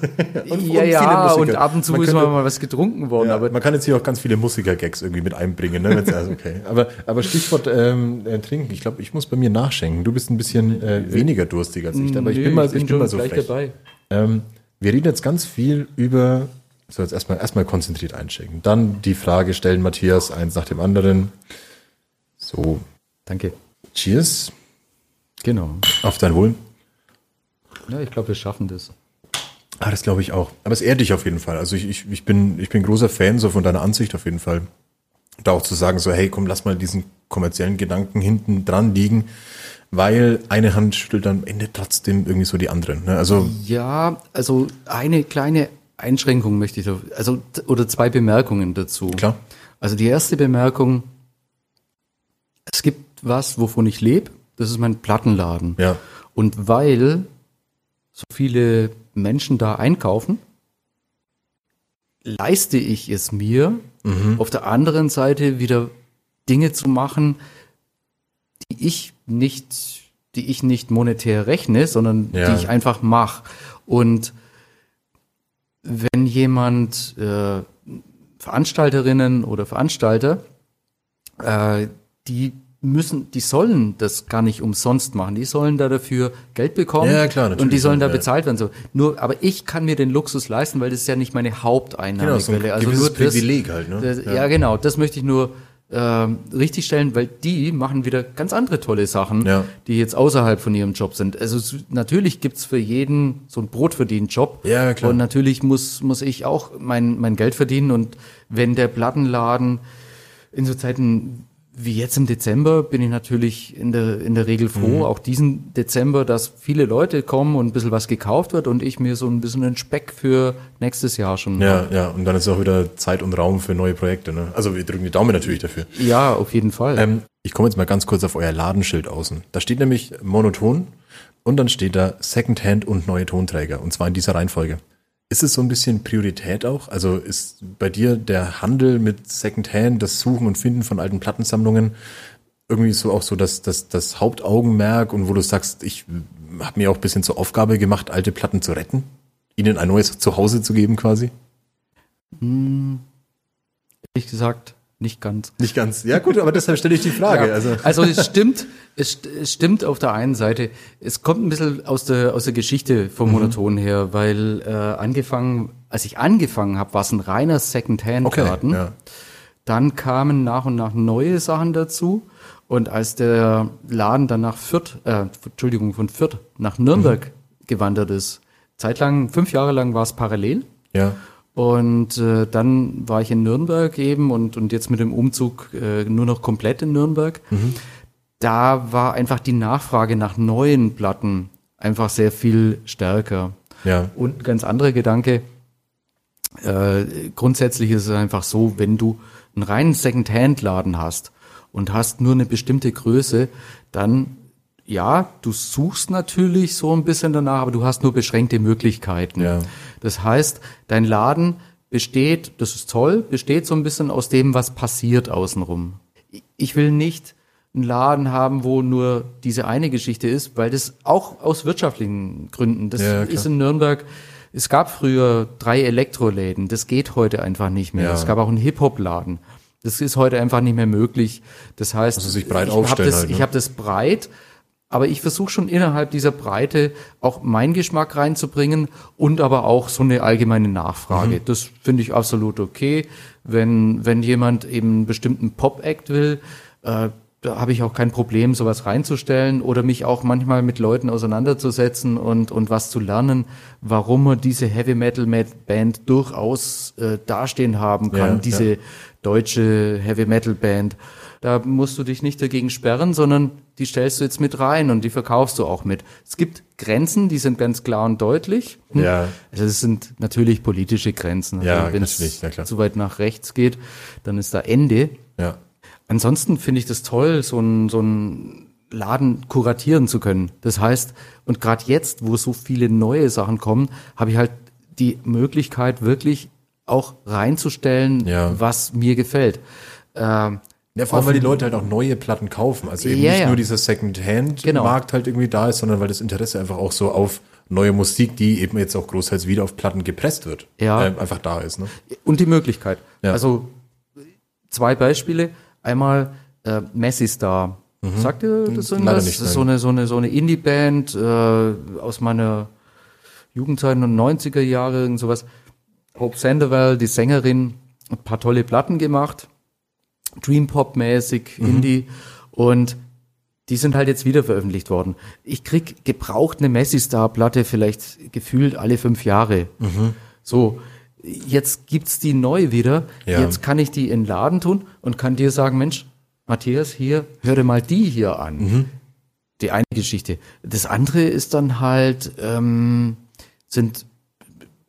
und ja, viele ja, Musiker. und ab und zu Man ist könnte- mal was getrunken worden, Ja, aber man kann jetzt hier auch ganz viele Musiker-Gags irgendwie mit einbringen. Ne? Also okay. aber, aber Stichwort ähm, äh, trinken. Ich glaube, ich muss bei mir nachschenken. Du bist ein bisschen äh, weniger durstig als ich. Aber ich Nö, bin mal, ich bin schon mal so gleich frech. dabei. Ähm, wir reden jetzt ganz viel über, so jetzt erstmal erstmal konzentriert einchecken. Dann die Frage stellen, Matthias, eins nach dem anderen. So, Danke. Cheers. Genau. Auf dein Wohl. Ja, ich glaube, wir schaffen das. Ah, das glaube ich auch. Aber es ehrt dich auf jeden Fall. Also ich, ich, ich bin, ich bin großer Fan so von deiner Ansicht auf jeden Fall. Da auch zu sagen so, hey, komm, lass mal diesen kommerziellen Gedanken hinten dran liegen, weil eine Hand schüttelt am Ende trotzdem irgendwie so die andere. Ne? Also Ja, also eine kleine Einschränkung möchte ich, da, also oder zwei Bemerkungen dazu. klar. Also die erste Bemerkung, es gibt was, wovon ich lebe, das ist mein Plattenladen. Ja. Und weil so viele Menschen da einkaufen, leiste ich es mir, auf der anderen Seite wieder Dinge zu machen, die ich nicht, die ich nicht monetär rechne, sondern Ja. die ich einfach mache. Und wenn jemand äh, Veranstalterinnen oder Veranstalter, äh, die müssen, die sollen das gar nicht umsonst machen. Die sollen da dafür Geld bekommen. Ja, klar, natürlich, Und die sollen da ja. bezahlt werden. So. Nur, aber ich kann mir den Luxus leisten, weil das ist ja nicht meine Haupteinnahmequelle. Genau, so ein also nur das, Privileg halt, ne? Das, Ja. ja. genau. Das möchte ich nur ähm, richtig stellen, weil die machen wieder ganz andere tolle Sachen, Ja. die jetzt außerhalb von ihrem Job sind. Also es, natürlich gibt's für jeden so einen Brotverdienen-Job. Ja, klar. Und natürlich muss, muss ich auch mein, mein Geld verdienen. Und wenn der Plattenladen in so Zeiten wie jetzt im Dezember bin ich natürlich in der, in der Regel froh, Mhm. auch diesen Dezember, dass viele Leute kommen und ein bisschen was gekauft wird und ich mir so ein bisschen einen Speck für nächstes Jahr schon. Ja, ja, und dann ist auch wieder Zeit und Raum für neue Projekte. Ne? Also wir drücken die Daumen natürlich dafür. ja auf jeden Fall. Ähm, ich komme jetzt mal ganz kurz auf euer Ladenschild außen. Da steht nämlich monoton und dann steht da Secondhand und neue Tonträger. Und zwar in dieser Reihenfolge. Ist es so ein bisschen Priorität auch? Also ist bei dir der Handel mit Secondhand, das Suchen und Finden von alten Plattensammlungen irgendwie so auch so das, das, das Hauptaugenmerk und wo du sagst, ich habe mir auch ein bisschen zur Aufgabe gemacht, alte Platten zu retten? Ihnen ein neues Zuhause zu geben quasi? Ehrlich gesagt, nicht ganz. Nicht ganz. Ja gut, aber deshalb stelle ich die Frage. Ja, Also also es stimmt, es, es stimmt auf der einen Seite. Es kommt ein bisschen aus der aus der Geschichte vom Monoton her, weil äh, angefangen, als ich angefangen habe, war es ein reiner Second-Hand-Laden. ja. Dann kamen nach und nach neue Sachen dazu. Und als der Laden dann nach Fürth, äh, Entschuldigung, von Fürth nach Nürnberg gewandert ist, zeitlang, fünf Jahre lang war es parallel. ja. Und äh, dann war ich in Nürnberg eben und, und jetzt mit dem Umzug äh, nur noch komplett in Nürnberg. Da war einfach die Nachfrage nach neuen Platten einfach sehr viel stärker. Ja. Und ganz anderer Gedanke, äh, grundsätzlich ist es einfach so, wenn du einen reinen Second-Hand-Laden hast und hast nur eine bestimmte Größe, dann ja, du suchst natürlich so ein bisschen danach, aber du hast nur beschränkte Möglichkeiten. Ja. Das heißt, dein Laden besteht, das ist toll, besteht so ein bisschen aus dem, was passiert außenrum. Ich will nicht einen Laden haben, wo nur diese eine Geschichte ist, weil das auch aus wirtschaftlichen Gründen, das Ja, ist in Nürnberg, es gab früher drei Elektroläden, das geht heute einfach nicht mehr. Ja. Es gab auch einen Hip-Hop-Laden. Das ist heute einfach nicht mehr möglich. Das heißt, Also sich breit ich hab aufstellen das, halt, ne? ich habe das breit, aber ich versuche schon innerhalb dieser Breite auch meinen Geschmack reinzubringen und aber auch so eine allgemeine Nachfrage. Mhm. Das finde ich absolut okay. Wenn, wenn jemand eben einen bestimmten Pop-Act will, äh, da habe ich auch kein Problem, sowas reinzustellen oder mich auch manchmal mit Leuten auseinanderzusetzen und, und was zu lernen, warum man diese Heavy Metal Band durchaus äh, dastehen haben kann, Ja, diese ja. deutsche Heavy Metal Band. Da musst du dich nicht dagegen sperren, sondern die stellst du jetzt mit rein und die verkaufst du auch mit. Es gibt Grenzen, die sind ganz klar und deutlich. Hm. Ja. Also es sind natürlich politische Grenzen. Also Ja, wenn es ja zu weit nach rechts geht, dann ist da Ende. Ja. Ansonsten finde ich das toll, so ein, so ein Laden kuratieren zu können. Das heißt, und gerade jetzt, wo so viele neue Sachen kommen, habe ich halt die Möglichkeit, wirklich auch reinzustellen, Ja. was mir gefällt. Ähm, Ja, vor allem, weil die Leute halt auch neue Platten kaufen. Also eben Ja, nicht ja. nur dieser Second-Hand-Markt halt irgendwie da ist, sondern weil das Interesse einfach auch so auf neue Musik, die eben jetzt auch großteils wieder auf Platten gepresst wird, Ja. ähm, einfach da ist. Ne? Und die Möglichkeit. Ja. Also zwei Beispiele. Einmal äh, Messi Star. Sagt ihr das Mhm. Irgendwas? nicht, das ist so eine, so eine, so eine Indie-Band äh, aus meiner Jugendzeit und 90er Jahre, irgend sowas. Hope Sandoval, die Sängerin, ein paar tolle Platten gemacht. Dream Pop-mäßig, Mhm. Indie. Und die sind halt jetzt wieder veröffentlicht worden. Ich krieg gebraucht eine Messi Star Platte vielleicht gefühlt alle fünf Jahre. So, jetzt gibt's die neu wieder. Ja. Jetzt kann ich die in den Laden tun und kann dir sagen, Mensch, Matthias, hier, hör dir mal die hier an. Mhm. Die eine Geschichte. Das andere ist dann halt, ähm, sind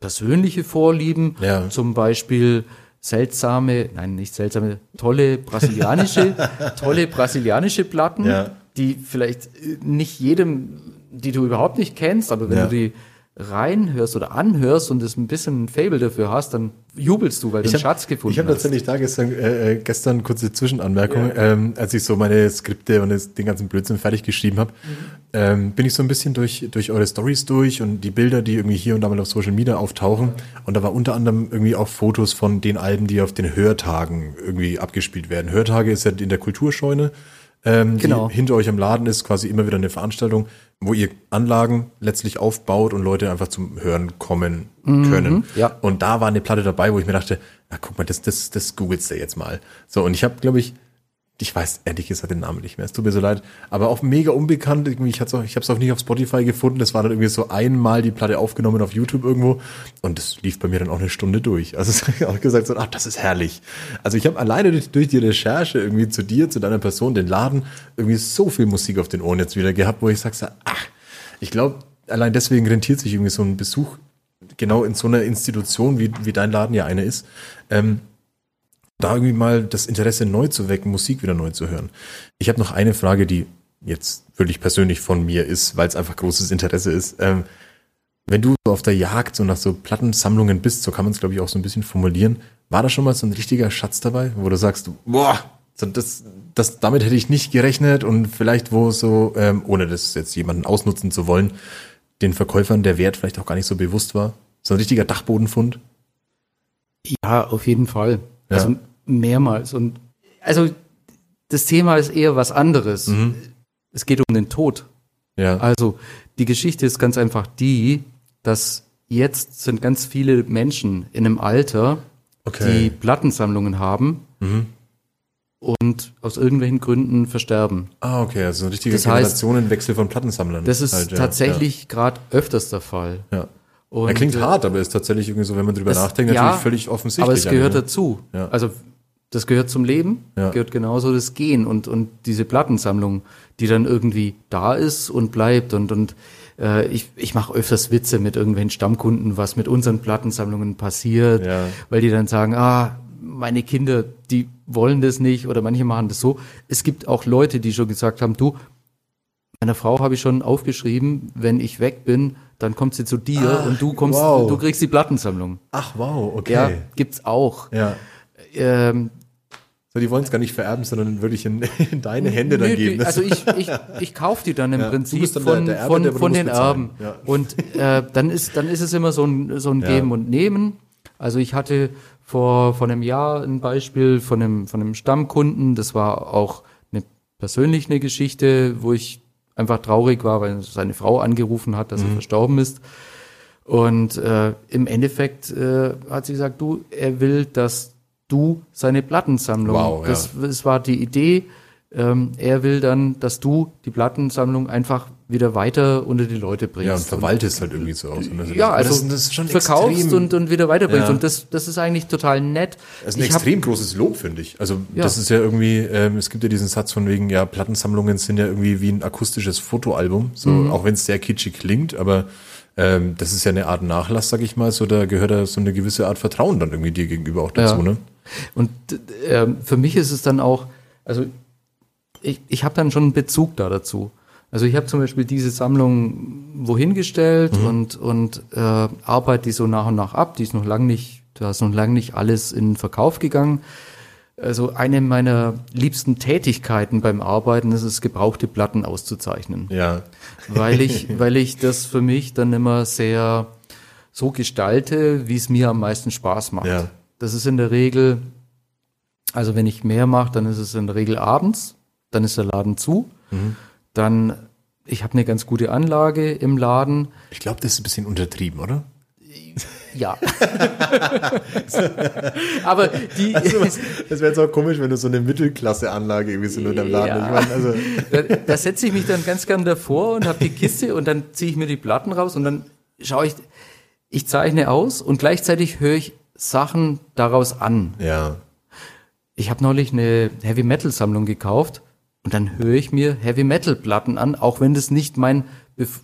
persönliche Vorlieben, Ja. zum Beispiel seltsame, nein, nicht seltsame, tolle brasilianische, tolle brasilianische Platten, Ja. die vielleicht nicht jedem, die du überhaupt nicht kennst, aber wenn Ja. du die reinhörst oder anhörst und es ein bisschen ein Fable dafür hast, dann jubelst du, weil du einen hab- Schatz gefunden Ich habe hast. tatsächlich da gestern, äh, äh, gestern kurze Zwischenanmerkung, ähm, als ich so meine Skripte und das, den ganzen Blödsinn fertig geschrieben habe, ähm, bin ich so ein bisschen durch, durch eure Stories durch und die Bilder, die irgendwie hier und da mal auf Social Media auftauchen. Und da war unter anderem irgendwie auch Fotos von den Alben, die auf den Hörtagen irgendwie abgespielt werden. Hörtage ist ja in der Kulturscheune ähm, Genau. die hinter euch im Laden ist, quasi immer wieder eine Veranstaltung, wo ihr Anlagen letztlich aufbaut und Leute einfach zum Hören kommen können. Mhm. ja. Und da war eine Platte dabei, wo ich mir dachte, na guck mal, das, das, das googelst du jetzt mal. So, und ich habe, glaube ich, ich weiß ehrlich gesagt den Namen nicht mehr, es tut mir so leid, aber auch mega unbekannt, ich, habe es auch nicht auf Spotify gefunden, das war dann irgendwie so einmal die Platte aufgenommen auf YouTube irgendwo. Und das lief bei mir dann auch eine Stunde durch. Also es habe auch gesagt, so, ach, das ist herrlich. Also ich habe alleine durch, durch die Recherche irgendwie zu dir, zu deiner Person, den Laden, irgendwie so viel Musik auf den Ohren jetzt wieder gehabt, wo ich sage, so, ach, ich glaube, allein deswegen rentiert sich irgendwie so ein Besuch genau in so einer Institution, wie, wie dein Laden ja eine ist, ähm, da irgendwie mal das Interesse neu zu wecken, Musik wieder neu zu hören. Ich habe noch eine Frage, die jetzt wirklich persönlich von mir ist, weil es einfach großes Interesse ist. Ähm, wenn du so auf der Jagd so nach so Plattensammlungen bist, so kann man es glaube ich auch so ein bisschen formulieren, war da schon mal so ein richtiger Schatz dabei, wo du sagst, boah, das, das, damit hätte ich nicht gerechnet und vielleicht wo so, ähm, ohne das jetzt jemanden ausnutzen zu wollen, den Verkäufern der Wert vielleicht auch gar nicht so bewusst war. So ein richtiger Dachbodenfund. Ja, auf jeden Fall. Ja. Also mehrmals. Und also das Thema ist eher was anderes. Mhm. Es geht um den Tod. Ja. Also die Geschichte ist ganz einfach die, dass jetzt sind ganz viele Menschen in einem Alter, Okay. Mhm. die Plattensammlungen haben und aus irgendwelchen Gründen versterben. Ah, okay, also so ein richtiger Das heißt- Generationenwechsel von Plattensammlern. Das ist halt, ja, tatsächlich gerade öfters der Fall. Ja. Ja. Und, Er klingt äh, hart, aber ist tatsächlich irgendwie so, wenn man drüber es- nachdenkt, ja, natürlich völlig offensichtlich. Aber es gehört eigentlich, ne? dazu. Ja. Also das gehört zum Leben, Ja. gehört genauso das Gehen und, und diese Plattensammlung, die dann irgendwie da ist und bleibt. Und, und äh, ich, ich mache öfters Witze mit irgendwelchen Stammkunden, was mit unseren Plattensammlungen passiert, Ja. weil die dann sagen, ah, meine Kinder, die wollen das nicht oder manche machen das so. Es gibt auch Leute, die schon gesagt haben, du, meiner Frau habe ich schon aufgeschrieben, wenn ich weg bin, dann kommt sie zu dir und du kommst, wow. du kriegst die Plattensammlung. Ach, wow, okay. Ja, gibt's auch. Ja. Ähm, So, die wollen es gar nicht vererben, sondern wirklich in, in deine Hände dann nö, geben. also ich, ich, ich kaufe die dann im Ja, Prinzip dann von, der Erbe, von, der- du von musst den bezahlen. Erben. Ja. Und äh, dann ist dann ist es immer so ein, so ein. Geben und Nehmen. Also ich hatte vor, vor einem Jahr ein Beispiel von einem, von einem Stammkunden, das war auch eine persönlich eine Geschichte, wo ich einfach traurig war, weil seine Frau angerufen hat, dass Mhm. er verstorben ist. Und äh, im Endeffekt äh, hat sie gesagt, du, er will, dass du seine Plattensammlung, Wow, ja. das, das war die Idee, ähm, er will dann, dass du die Plattensammlung einfach wieder weiter unter die Leute bringst. ja, und verwaltest halt irgendwie so aus. Und das- ja, also das ist schon verkaufst extrem, und, und wieder weiterbringst. Ja. Und das, das ist eigentlich total nett. Das ist ein Ich hab- extrem großes Lob, finde ich. Also Ja. das ist ja irgendwie, ähm, es gibt ja diesen Satz von wegen, ja, Plattensammlungen sind ja irgendwie wie ein akustisches Fotoalbum, so Mhm. auch wenn es sehr kitschig klingt, aber ähm, das ist ja eine Art Nachlass, sag ich mal, so da gehört da so eine gewisse Art Vertrauen dann irgendwie dir gegenüber auch dazu, Ja. ne? Und ähm, für mich ist es dann auch, also ich, ich habe dann schon einen Bezug da dazu. Also ich habe zum Beispiel diese Sammlung wohin gestellt Mhm. und, und äh, arbeite die so nach und nach ab. Die ist noch lang nicht, da ist noch lang nicht alles in den Verkauf gegangen. Also eine meiner liebsten Tätigkeiten beim Arbeiten ist es, gebrauchte Platten auszuzeichnen. Ja. weil ich, weil ich das für mich dann immer sehr so gestalte, wie es mir am meisten Spaß macht. Ja. Das ist in der Regel, also wenn ich mehr mache, dann ist es in der Regel abends, dann ist der Laden zu, Mhm. dann ich habe eine ganz gute Anlage im Laden. Ich glaube, das ist ein bisschen untertrieben, oder? Ja. Aber die, Also Das wäre jetzt auch komisch, wenn du so eine Mittelklasse-Anlage irgendwie so nur in deinem Laden. Ja. Ich meine, also, da, da setze ich mich dann ganz gern davor und habe die Kiste und dann ziehe ich mir die Platten raus und dann schaue ich, ich zeichne aus und gleichzeitig höre ich Sachen daraus an. ja. Ich habe neulich eine Heavy Metal Sammlung gekauft und dann höre ich mir Heavy Metal Platten an, auch wenn das nicht mein, Bef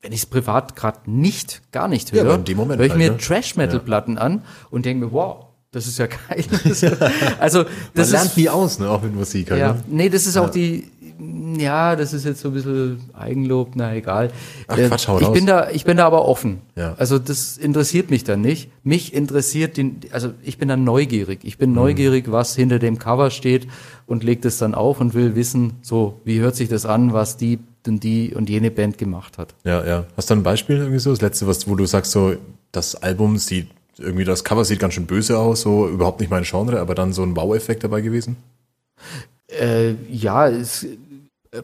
wenn ich es privat gerade nicht, gar nicht Ja, höre, Moment höre ich halt, mir ne? Trash Metal Platten an und denke mir, wow, das ist ja geil. also Man das lernt ist nie aus, ne? Auch mit Musik halt, ja, ne? nee, das ist auch die, ja, das ist jetzt so ein bisschen Eigenlob, na egal. Ach, Quatsch, hau ich raus. bin da, ich bin da aber offen. Ja. Also das interessiert mich dann nicht. Mich interessiert den, also ich bin dann neugierig. Ich Mhm. bin neugierig, was hinter dem Cover steht und leg das dann auf und will wissen, so, wie hört sich das an, was die und die und jene Band gemacht hat. Ja, ja. Hast du ein Beispiel irgendwie so? Das letzte, was, wo du sagst, so, das Album sieht, irgendwie das Cover sieht ganz schön böse aus, so überhaupt nicht mein Genre, aber dann so ein Wow-Effekt dabei gewesen? Äh, ja, es,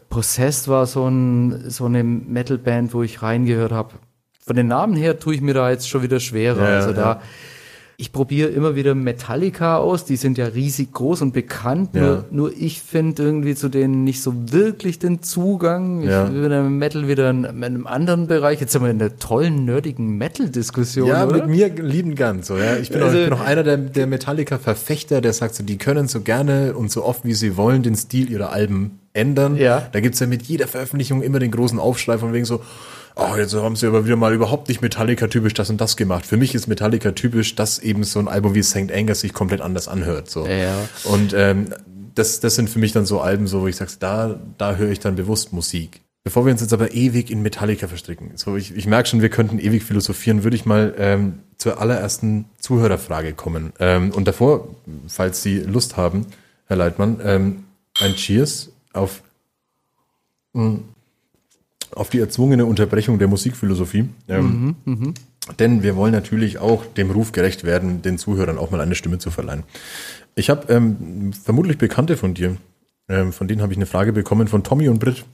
Possessed war so, ein, so eine Metalband, wo ich reingehört habe. Von den Namen her tue ich mir da jetzt schon wieder schwerer. Ja, also ja. da, ich probiere immer wieder Metallica aus, die sind ja riesig groß und bekannt, Ja. nur, nur ich finde irgendwie zu denen nicht so wirklich den Zugang. Ich Ja. bin im Metal wieder in, in einem anderen Bereich. Jetzt sind wir in der tollen, nerdigen Metal-Diskussion, Ja, oder? mit mir lieben gern so. Ja. Ich bin, auch, Also- ich bin auch einer der, der Metallica-Verfechter, der sagt so, die können so gerne und so oft wie sie wollen den Stil ihrer Alben ändern. Ja. Da gibt's ja mit jeder Veröffentlichung immer den großen Aufschrei von wegen so, oh, jetzt haben sie aber wieder mal überhaupt nicht Metallica-typisch das und das gemacht. Für mich ist Metallica typisch, dass eben so ein Album wie St. Angus sich komplett anders anhört. So. Ja. Und ähm, das, das sind für mich dann so Alben, so wo ich sage, da, da höre ich dann bewusst Musik. Bevor wir uns jetzt aber ewig in Metallica verstricken, so ich, ich merke schon, wir könnten ewig philosophieren, würde ich mal ähm, zur allerersten Zuhörerfrage kommen. Ähm, und davor, falls Sie Lust haben, Herr Leitmann, ähm, ein Cheers auf, mh, auf die erzwungene Unterbrechung der Musikphilosophie. Ähm, denn wir wollen natürlich auch dem Ruf gerecht werden, den Zuhörern auch mal eine Stimme zu verleihen. Ich habe ähm, vermutlich Bekannte von dir, ähm, von denen habe ich eine Frage bekommen von Tommy und Britt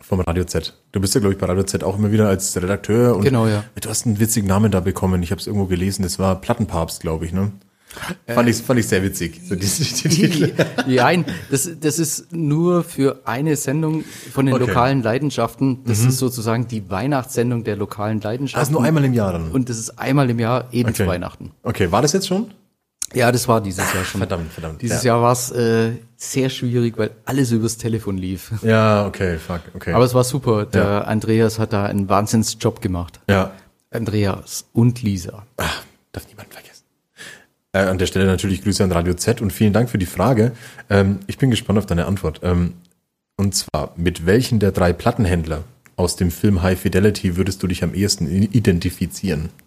vom Radio Z. Du bist ja, glaube ich, bei Radio Z auch immer wieder als Redakteur und Genau, ja. du hast einen witzigen Namen da bekommen. Ich habe es irgendwo gelesen, das war Plattenpapst, glaube ich, ne? Fand ich, fand ich sehr witzig. So diese, die Titel. Nein, das, das ist nur für eine Sendung von den Okay. Mhm. lokalen Leidenschaften. Das ist sozusagen die Weihnachtssendung der lokalen Leidenschaften. Das ist nur einmal im Jahr dann. Und das ist einmal im Jahr eben zu Okay. Weihnachten. Okay, war das jetzt schon? Ja, das war dieses Jahr schon. Verdammt, verdammt. Dieses ja. Jahr war es äh, sehr schwierig, weil alles übers Telefon lief. Ja, okay, fuck, okay. Aber es war super. Der Ja. Andreas hat da einen Wahnsinnsjob gemacht. ja, Andreas und Lisa. darf niemand vergessen. Äh, an der Stelle natürlich Grüße an Radio Z und vielen Dank für die Frage. Ähm, ich bin gespannt auf deine Antwort. Ähm, und zwar, mit welchen der drei Plattenhändler aus dem Film High Fidelity würdest du dich am ehesten identifizieren?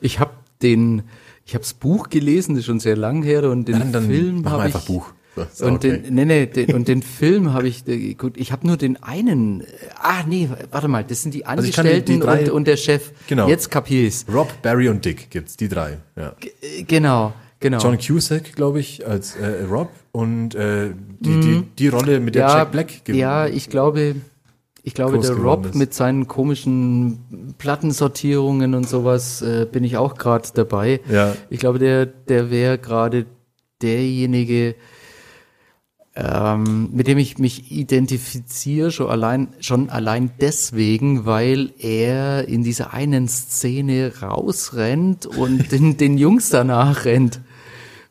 Ich habe den, ich habe das Buch gelesen, das ist schon sehr lang her, und den dann Film habe ich. Buch. Und okay. den, nee, nee, den, und den Film habe ich, äh, gut, ich habe nur den einen, äh, ah, nee, warte mal, das sind die Also ich kann die- die Angestellten drei- und, und der Chef. Genau. Jetzt kapier ich's. Rob, Barry und Dick gibt's, die drei. Ja. Äh, Genau, genau. John Cusack, glaube ich, als äh, Rob und äh, die, die, die Rolle mit der Mhm. ja, Jack Black. ja, ich glaube, ich glaube, der Rob ist. mit seinen komischen Plattensortierungen und sowas äh, bin ich auch gerade dabei. Ja. Ich glaube, der, der wäre gerade derjenige, ähm, mit dem ich mich identifiziere, schon allein, schon allein deswegen, weil er in dieser einen Szene rausrennt und den, den Jungs danach rennt.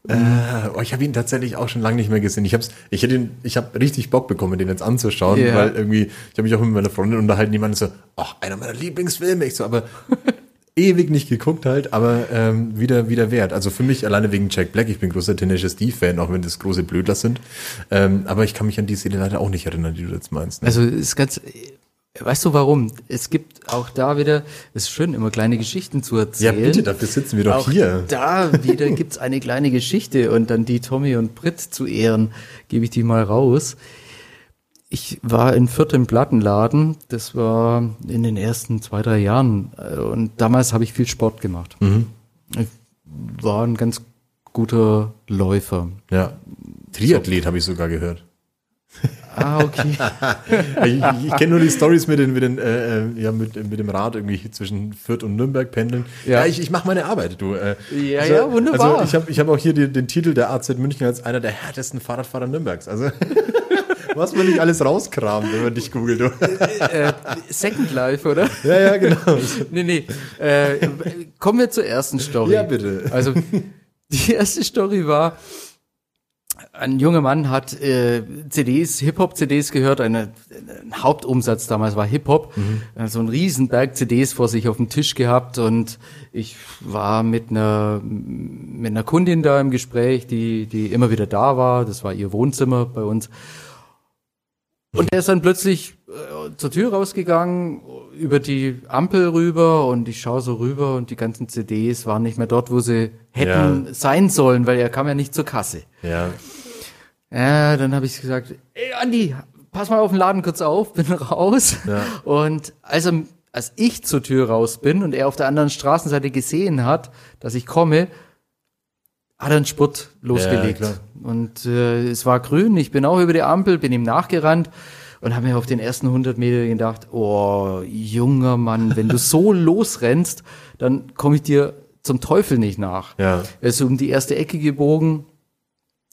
Ah, Oh, ich habe ihn tatsächlich auch schon lange nicht mehr gesehen. Ich hab's, ich hätte ihn, ich habe richtig Bock bekommen, den jetzt anzuschauen, Ja. weil irgendwie, ich habe mich auch mit meiner Freundin unterhalten, die meinte so, ach, einer meiner Lieblingsfilme. Ich so, aber ewig nicht geguckt halt, aber ähm, wieder wieder wert. Also für mich alleine wegen Jack Black. Ich bin großer Tenacious D-Fan, auch wenn das große Blödler sind. Ähm, aber ich kann mich an die Szene leider auch nicht erinnern, die du jetzt meinst. Ne? Also ist ganz, weißt du warum? Es gibt auch da wieder, es ist schön, immer kleine Geschichten zu ja, erzählen. bitte, dafür sitzen wir doch auch hier. da wieder gibt's eine kleine Geschichte und dann die Tommy und Brit zu ehren, gebe ich die mal raus. Ich war in Fürth im Plattenladen, das war in den ersten zwei, drei Jahren äh, und damals habe ich viel Sport gemacht. Mhm. Ich war ein ganz guter Läufer. Ja. Triathlet habe ich sogar gehört. Ah, okay. ich ich, kenne nur die Stories mit, den, mit, den, äh, äh, ja, mit, mit dem Rad irgendwie zwischen Fürth und Nürnberg pendeln. Ja, Ja. ich, ich mache meine Arbeit, du. Äh, Ja, ja, wunderbar. Also ich habe ich hab auch hier die, den Titel der AZ München als einer der härtesten Fahrradfahrer Nürnbergs. Also was man nicht alles rauskramt, wenn man dich googelt. Du. äh, Second Life, oder? ja, ja, genau. Nee, nee. Äh, kommen wir zur ersten Story. Ja, bitte. Also, die erste Story war, ein junger Mann hat äh, CDs, Hip-Hop-CDs gehört, eine, ein Hauptumsatz damals war Hip-Hop, äh, so ein Riesenberg CDs vor sich auf dem Tisch gehabt und ich war mit einer, mit einer Kundin da im Gespräch, die, die immer wieder da war, das war ihr Wohnzimmer bei uns. Und er ist dann plötzlich äh, zur Tür rausgegangen, über die Ampel rüber und ich schaue so rüber und die ganzen CDs waren nicht mehr dort, wo sie hätten Ja. sein sollen, weil er kam ja nicht zur Kasse. Ja. Ja, dann habe ich gesagt, ey Andi, pass mal auf den Laden kurz auf, bin raus. Ja. Und als, er, als ich zur Tür raus bin und er auf der anderen Straßenseite gesehen hat, dass ich komme, hat er einen Spurt losgelegt. klar. und äh, es war grün, ich bin auch über die Ampel, bin ihm nachgerannt und habe mir auf den ersten 100 Meter gedacht, oh, junger Mann, wenn du so losrennst, dann komme ich dir zum Teufel nicht nach. Ja. Er ist um die erste Ecke gebogen,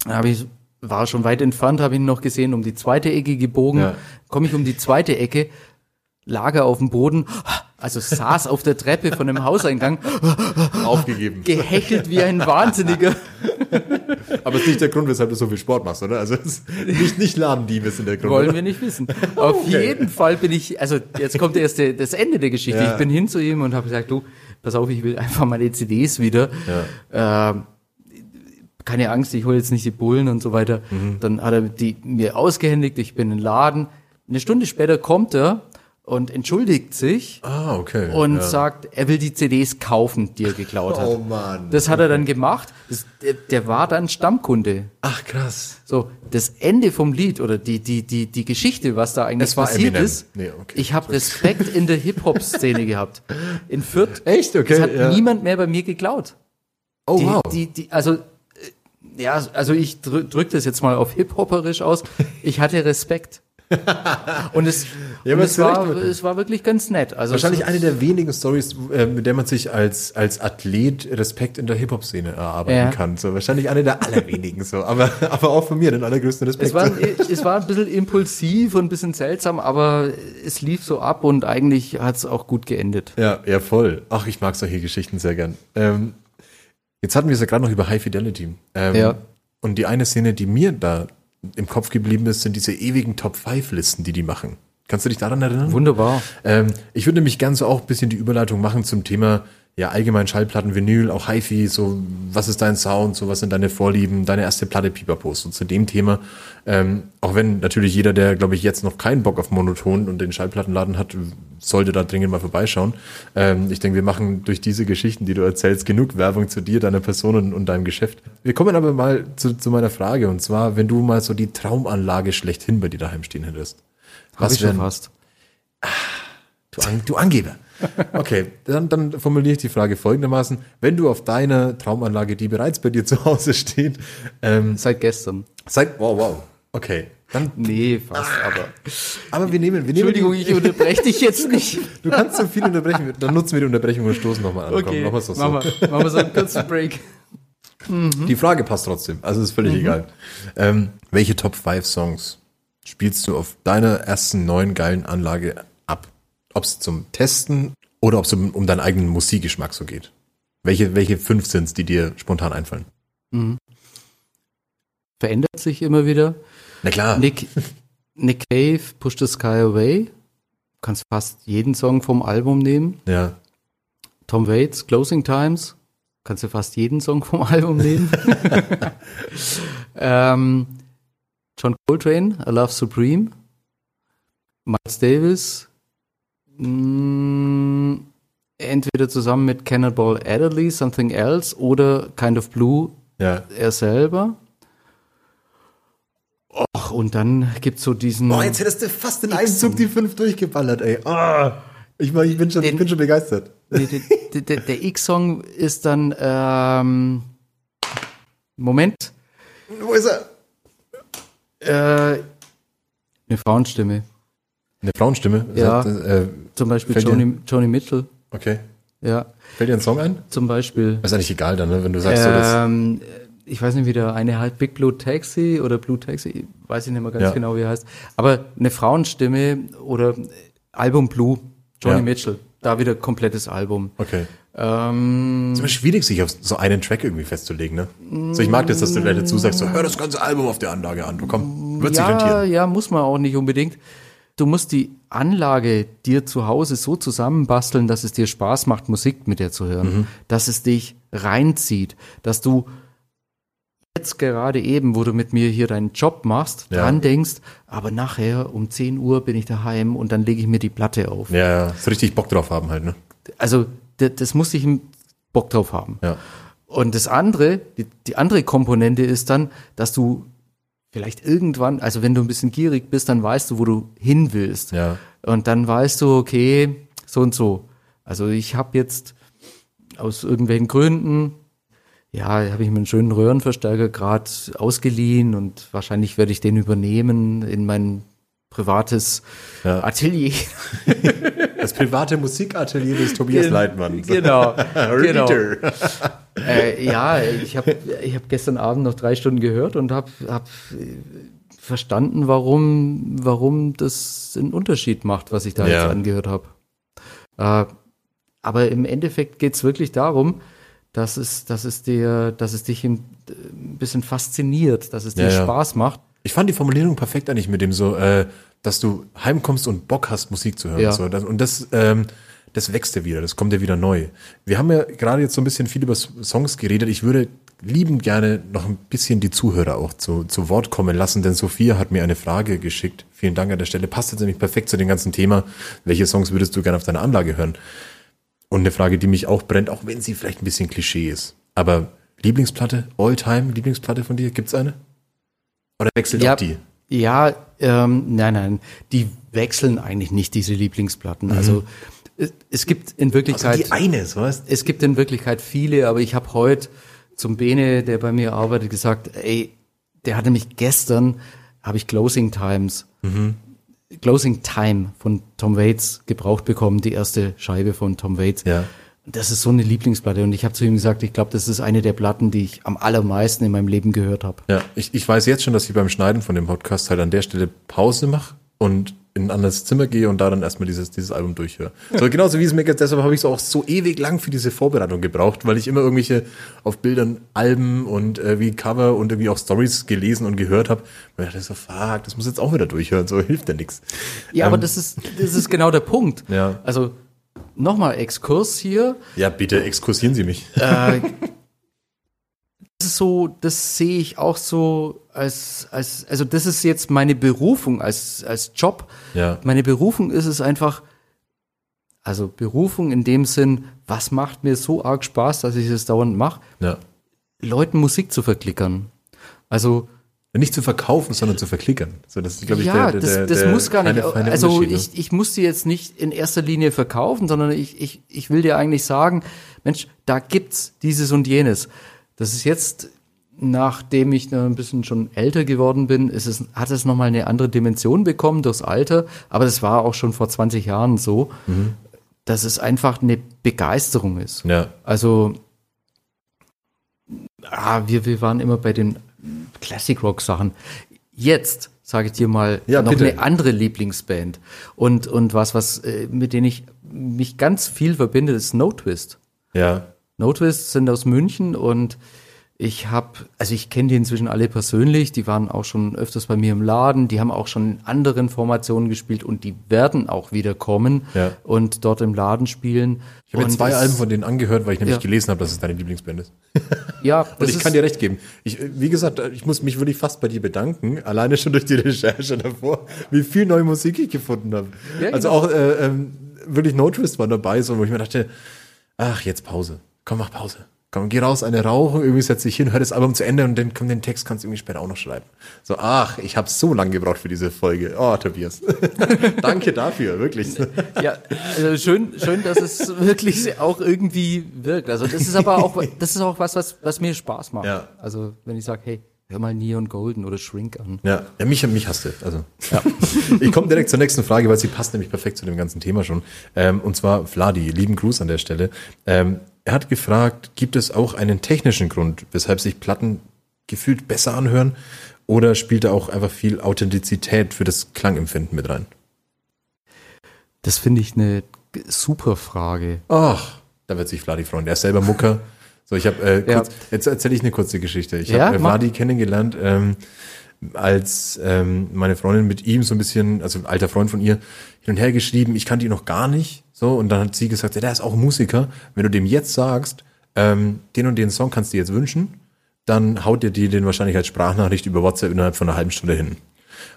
habe ich war schon weit entfernt, habe ihn noch gesehen, um die zweite Ecke gebogen, Ja. komme ich um die zweite Ecke, lag er auf dem Boden, also saß auf der Treppe von dem Hauseingang, Aufgegeben. gehechelt wie ein Wahnsinniger. Aber es ist nicht der Grund, weshalb du so viel Sport machst, oder? Also es ist nicht, nicht Ladendieb ist in der Grund. Wollen oder? wir nicht wissen. Auf Okay. jeden Fall bin ich, also jetzt kommt erst der, das Ende der Geschichte. Ja. Ich bin hin zu ihm und habe gesagt, du, pass auf, ich will einfach meine CDs wieder. Ähm, keine Angst, ich hole jetzt nicht die Bullen und so weiter. Mhm. Dann hat er die mir ausgehändigt, ich bin in den Laden. Eine Stunde später kommt er und entschuldigt sich Ah, okay. und ja. sagt, er will die CDs kaufen, die er geklaut hat. Oh Mann. Das hat er dann gemacht. Das, der, der war dann Stammkunde. Ach, krass. So, das Ende vom Lied oder die, die, die, die Geschichte, was da eigentlich passiert Eminem. ist, Nee, okay. ich habe Respekt in der Hip-Hop-Szene gehabt. In Fürth. Echt? Okay, Es hat ja. niemand mehr bei mir geklaut. Oh, Die, wow. die, die, also, äh, ja, also ich drück, drück das jetzt mal auf Hip-Hopperisch aus. Ich hatte Respekt. Und es, Ja, und es, war, wirklich. es war wirklich ganz nett. Also Wahrscheinlich eine der wenigen Stories, äh, mit der man sich als, als Athlet Respekt in der Hip-Hop-Szene erarbeiten Ja. kann. So, wahrscheinlich eine der allerwenigen so. Aber, aber auch von mir den allergrößten Respekt. es war, es war ein bisschen impulsiv und ein bisschen seltsam, aber es lief so ab und eigentlich hat es auch gut geendet. Ja, ja, voll. Ach, ich mag solche Geschichten sehr gern. Ähm, jetzt hatten wir es ja gerade noch über High Fidelity. Ähm, Ja. Und die eine Szene, die mir da im Kopf geblieben ist, sind diese ewigen Top-5-Listen, die die machen. Kannst du dich daran erinnern? Wunderbar. Ähm, ich würde nämlich ganz auch ein bisschen die Überleitung machen zum Thema, ja, allgemein Schallplatten, Vinyl, auch HiFi, so, was ist dein Sound, so, was sind deine Vorlieben, deine erste Platte Pipapost. Und zu dem Thema, ähm, auch wenn natürlich jeder, der, glaube ich, jetzt noch keinen Bock auf Monoton und den Schallplattenladen hat, sollte da dringend mal vorbeischauen. Ähm, ich denke, wir machen durch diese Geschichten, die du erzählst, genug Werbung zu dir, deiner Person und, und deinem Geschäft. Wir kommen aber mal zu, zu meiner Frage, und zwar, wenn du mal so die Traumanlage schlechthin bei dir daheim stehen hättest. Hab ich schon fast. Du, An du Angeber. Okay, dann, dann formuliere ich die Frage folgendermaßen. Wenn du auf deiner Traumanlage, die bereits bei dir zu Hause steht, ähm, Seit gestern. sag, wow, wow, okay, dann, Nee, fast, aber. aber wir nehmen, wir nehmen, Entschuldigung, ich unterbreche dich jetzt nicht. du kannst so viel unterbrechen, dann nutzen wir die Unterbrechung und stoßen nochmal an. Komm, machen doch so. machen wir, machen wir so einen kurzen Break. Die Frage passt trotzdem, also ist völlig egal. Ähm, welche Top 5 Songs spielst du auf deiner ersten neuen geilen Anlage? Ob es zum Testen oder ob es um, um deinen eigenen Musikgeschmack so geht? Welche, welche fünf sind's, die dir spontan einfallen? Verändert sich immer wieder. Na klar. Nick, Nick Cave, Push the Sky Away. Kannst fast jeden Song vom Album nehmen. Ja. Tom Waits, Closing Times. Kannst du fast jeden Song vom Album nehmen. ähm, John Coltrane, A Love Supreme. Miles Davis. Mh, entweder zusammen mit Cannonball Adderley, Something Else oder Kind of Blue, Ja. er selber. Och, und dann gibt's so diesen. Boah, jetzt hättest du fast in einem Zug die fünf durchgeballert, ey. Ah, ich, mein, ich, bin schon, ich Den- bin schon begeistert. Nee, der, der, der X-Song ist dann, ähm, Moment, Wo ist er? äh, eine Frauenstimme. Eine Frauenstimme? Ja. Das, äh, Zum Beispiel Joni, Joni Mitchell. okay. Ja, Fällt dir ein Song ein? zum Beispiel. Ist eigentlich egal dann, ne? wenn du sagst, so das. Ähm, ich weiß nicht, wie der eine halt Big Blue Taxi oder Blue Taxi, weiß ich nicht mehr ganz Ja. genau, wie er heißt. Aber eine Frauenstimme oder Album Blue, Johnny Ja. Mitchell, da wieder komplettes Album. Okay. Ähm, ist immer schwierig, sich auf so einen Track irgendwie festzulegen, ne? So, ich mag das, dass du gleich dazu sagst, so, hör das ganze Album auf der Anlage an. Du komm, wird sich ja, rentieren. ja, muss man auch nicht unbedingt. Du musst die Anlage dir zu Hause so zusammenbasteln, dass es dir Spaß macht, Musik mit dir zu hören. Mhm. Dass es dich reinzieht. Dass du jetzt gerade eben, wo du mit mir hier deinen Job machst, Ja. dran denkst, aber nachher um 10 Uhr bin ich daheim und dann lege ich mir die Platte auf. Ja, so richtig Bock drauf haben halt, ne? Also das, das muss ich Bock drauf haben. Ja. Und das andere, die, die andere Komponente ist dann, dass du vielleicht irgendwann, also wenn du ein bisschen gierig bist, dann weißt du, wo du hin willst. Ja. Und dann weißt du, okay, so und so. Also ich habe jetzt aus irgendwelchen Gründen ja, habe ich mir einen schönen Röhrenverstärker gerade ausgeliehen und wahrscheinlich werde ich den übernehmen in mein privates Ja. Atelier. Das private Musikatelier des Tobias Gen- Leitmann. Genau, genau. Äh, ja, ich habe ich hab gestern Abend noch drei Stunden gehört und habe hab äh, verstanden, warum, warum das einen Unterschied macht, was ich da Ja. jetzt angehört habe. Äh, aber im Endeffekt geht's wirklich darum, dass es, dass es dir, dass es dich ein, ein bisschen fasziniert, dass es dir ja. Spaß macht. Ich fand die Formulierung perfekt eigentlich mit dem so, äh, dass du heimkommst und Bock hast, Musik zu hören. Ja. So, das, und das, ähm, das wächst ja wieder, das kommt ja wieder neu. Wir haben ja gerade jetzt so ein bisschen viel über Songs geredet. Ich würde liebend gerne noch ein bisschen die Zuhörer auch zu, zu Wort kommen lassen, denn Sophia hat mir eine Frage geschickt. Vielen Dank an der Stelle. Passt jetzt nämlich perfekt zu dem ganzen Thema. Welche Songs würdest du gerne auf deiner Anlage hören? Und eine Frage, die mich auch brennt, auch wenn sie vielleicht ein bisschen Klischee ist. Aber Lieblingsplatte, All-Time Lieblingsplatte von dir, gibt's eine? Oder wechselt Ja, auch die? ja ähm, nein, nein, die wechseln eigentlich nicht, diese Lieblingsplatten. Also es, es gibt in Wirklichkeit. Mhm. Also die eine, so weißt Es gibt in Wirklichkeit viele, aber ich habe heute zum Bene, der bei mir arbeitet, gesagt, ey, der hatte mich gestern, habe ich Closing Times, Mhm. Closing Time von Tom Waits gebraucht bekommen, die erste Scheibe von Tom Waits. Ja. Das ist so eine Lieblingsplatte und ich habe zu ihm gesagt, ich glaube, das ist eine der Platten, die ich am allermeisten in meinem Leben gehört habe. Ja, ich, ich weiß jetzt schon, dass ich beim Schneiden von dem Podcast halt an der Stelle Pause mache und in ein anderes Zimmer gehe und da dann erstmal dieses, dieses Album durchhöre. So genauso wie es mir jetzt, deshalb habe ich so auch so ewig lang für diese Vorbereitung gebraucht, weil ich immer irgendwelche auf Bildern Alben und äh, wie Cover und irgendwie auch Stories gelesen und gehört habe. Und ich dachte so, fuck, das muss jetzt auch wieder durchhören, so hilft ja nichts. Ja, aber das ist, das ist genau der Punkt. Ja. Also nochmal Exkurs hier. Ja, bitte exkursieren Sie mich. Äh, das ist so, das sehe ich auch so als, als, also das ist jetzt meine Berufung als, als Job. Ja. Meine Berufung ist es einfach, also Berufung in dem Sinn, was macht mir so arg Spaß, dass ich es dauernd mache, Ja. Leuten Musik zu verklickern. Also Nicht zu verkaufen, sondern zu verklickern. So, das ist, glaube ich, ja, der, der, das, das der muss gar nicht. feine- feine also ne? ich, ich muss die jetzt nicht in erster Linie verkaufen, sondern ich, ich, ich will dir eigentlich sagen, Mensch, da gibt's dieses und jenes. Das ist jetzt, nachdem ich ein bisschen schon älter geworden bin, ist es, hat es nochmal eine andere Dimension bekommen durchs Alter, aber das war auch schon vor 20 Jahren so, Mhm. dass es einfach eine Begeisterung ist. Ja. Also, ah, wir, wir waren immer bei den Classic Rock Sachen. Jetzt sage ich dir mal Ja, noch bitte. eine andere Lieblingsband und und was was äh, mit denen ich mich ganz viel verbinde, ist No Twist. Ja. No Twist sind aus München und ich habe, also ich kenne die inzwischen alle persönlich, die waren auch schon öfters bei mir im Laden, die haben auch schon in anderen Formationen gespielt und die werden auch wieder kommen Ja. und dort im Laden spielen. Ich habe mir zwei Alben von denen angehört, weil ich nämlich Ja. gelesen habe, dass es deine Lieblingsband ist. Ja, Und ich kann dir recht geben. Ich, wie gesagt, ich muss mich wirklich fast bei dir bedanken, alleine schon durch die Recherche davor, wie viel neue Musik ich gefunden habe. Ja, also genau. auch äh, ähm, wirklich No Twist war dabei, so, wo ich mir dachte, ach, jetzt Pause. Komm, mach Pause. Komm, geh raus, eine rauchen, irgendwie setz dich hin, hör das Album zu Ende und dann komm, den Text kannst du irgendwie später auch noch schreiben. So, ach, ich habe so lange gebraucht für diese Folge. Oh, Tobias. Danke dafür, wirklich. Ja, also schön, schön, dass es wirklich auch irgendwie wirkt. Also das ist aber auch, das ist auch was, was, was mir Spaß macht. Ja. Also wenn ich sage, hey, hör mal Neon Golden oder Shrink an. Ja, ja mich, mich hasst du. Also, ja. ich komme direkt zur nächsten Frage, weil sie passt nämlich perfekt zu dem ganzen Thema schon. Ähm, und zwar Vladi, lieben Gruß an der Stelle. Ähm, er hat gefragt, gibt es auch einen technischen Grund, weshalb sich Platten gefühlt besser anhören? Oder spielt da auch einfach viel Authentizität für das Klangempfinden mit rein? Das finde ich eine super Frage. Ach, da wird sich Vladi freuen. Er ist selber Mucker. So, ich habe äh, Ja. jetzt erzähle ich eine kurze Geschichte. Ich Ja, habe äh. Vladi kennengelernt, ähm, als ähm, meine Freundin mit ihm so ein bisschen, also ein alter Freund von ihr, hin und her geschrieben. Ich kannte ihn noch gar nicht. So, und dann hat sie gesagt, ja, der ist auch Musiker. Wenn du dem jetzt sagst, ähm, den und den Song kannst du dir jetzt wünschen, dann haut dir die den wahrscheinlich als Sprachnachricht über WhatsApp innerhalb von einer halben Stunde hin.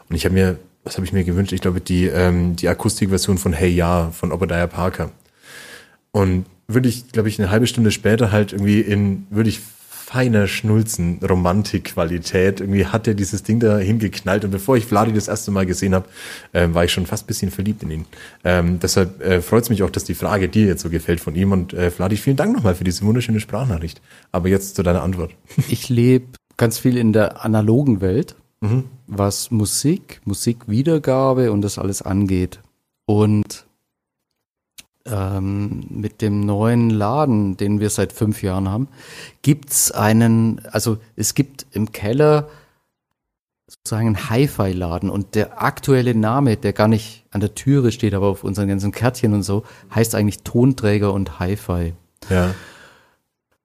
Und ich habe mir, was habe ich mir gewünscht? Ich glaube, die, ähm, die Akustikversion von Hey Ja von Obadiah Parker. Und würde ich, glaube ich, eine halbe Stunde später halt irgendwie in, würde ich feiner Schnulzen, Romantikqualität. Irgendwie hat er dieses Ding da hingeknallt. Und bevor ich Vladi das erste Mal gesehen habe, äh, war ich schon fast bisschen verliebt in ihn. Ähm, deshalb äh, freut es mich auch, dass die Frage dir jetzt so gefällt von ihm. Und äh, Vladi, vielen Dank nochmal für diese wunderschöne Sprachnachricht. Aber jetzt zu deiner Antwort. Ich lebe ganz viel in der analogen Welt, was Musik, Musikwiedergabe und das alles angeht. Und ähm, mit dem neuen Laden, den wir seit fünf Jahren haben, gibt's einen, also es gibt im Keller sozusagen einen Hi-Fi-Laden und der aktuelle Name, der gar nicht an der Türe steht, aber auf unseren ganzen Kärtchen und so, heißt eigentlich Tonträger und Hi-Fi. Ja.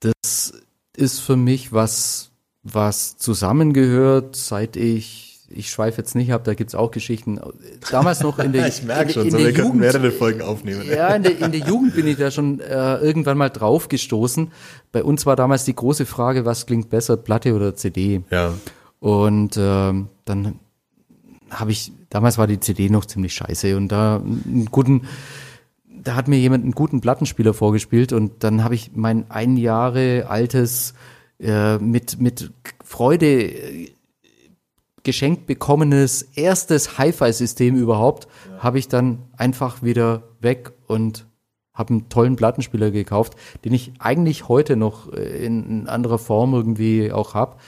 Das ist für mich was, was zusammengehört, seit ich, ich schweife jetzt nicht ab, da gibt's auch Geschichten. Damals noch in der, Ich merke in, schon, in so, der wir könnten Jugend, mehrere Folgen aufnehmen. ja, in der, in der Jugend bin ich da schon äh, irgendwann mal drauf gestoßen. Bei uns war damals die große Frage, was klingt besser, Platte oder CD? Ja. Und ähm, dann habe ich, damals war die CD noch ziemlich scheiße und da einen guten, da hat mir jemand einen guten Plattenspieler vorgespielt und dann habe ich mein ein Jahre altes äh, mit mit Freude äh, geschenkt bekommenes erstes Hi-Fi-System überhaupt, habe ich dann einfach wieder weg und habe einen tollen Plattenspieler gekauft, den ich eigentlich heute noch äh, in, in anderer Form irgendwie auch hab.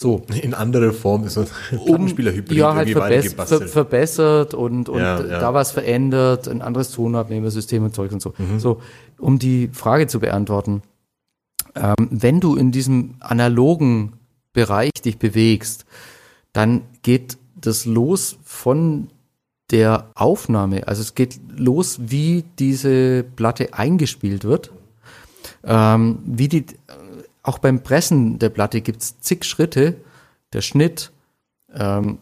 So, In andere Form ist ein Plattenspieler-Hybrid ja, halt verbess ver verbessert und, und Ja, ja. da was verändert, ein anderes Tonabnehmersystem und Zeug und so. Mhm. So, um die Frage zu beantworten, ähm, wenn du in diesem analogen Bereich dich bewegst, dann geht das los von der Aufnahme. Also es geht los, wie diese Platte eingespielt wird. Ähm, wie die, auch beim Pressen der Platte gibt's zig Schritte. Der Schnitt, ähm,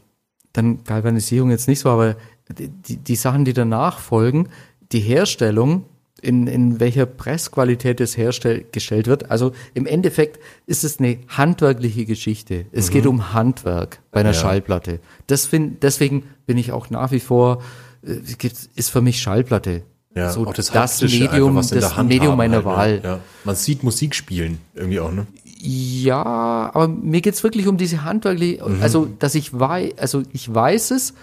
dann Galvanisierung jetzt nicht so, aber die, die, die Sachen, die danach folgen, die Herstellung, in, in welcher Pressqualität es hergestellt wird. Also im Endeffekt ist es eine handwerkliche Geschichte. Es geht um Handwerk bei einer Mhm. Ja. Schallplatte. Find, deswegen bin ich auch nach wie vor, äh, es ist für mich Schallplatte. ja, so das, das Medium, einfach das Medium haben meiner halt, Wahl. Ne? Ja. Man sieht Musik spielen irgendwie auch, ne? Ja, aber mir geht's wirklich um diese handwerkliche, also dass ich weiß, also ich weiß es,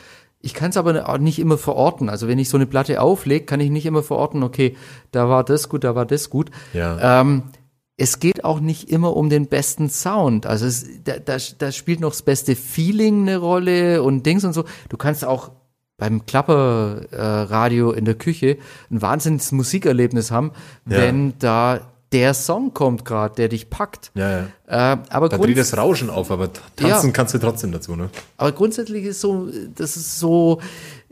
ich kann es aber auch nicht immer verorten. Also wenn ich so eine Platte auflege, kann ich nicht immer verorten, okay, da war das gut, da war das gut. Ja. Ähm, es geht auch nicht immer um den besten Sound. Also es, da, da, da spielt noch das beste Feeling eine Rolle und Dings und so. Du kannst auch beim Klapperradio äh, in der Küche ein wahnsinniges Musikerlebnis haben, Ja. wenn da der Song kommt gerade, der dich packt. Ja, ja. Äh, aber, Da dreht das Rauschen auf, aber tanzen Ja. kannst du trotzdem dazu, ne? aber grundsätzlich ist so, das ist so,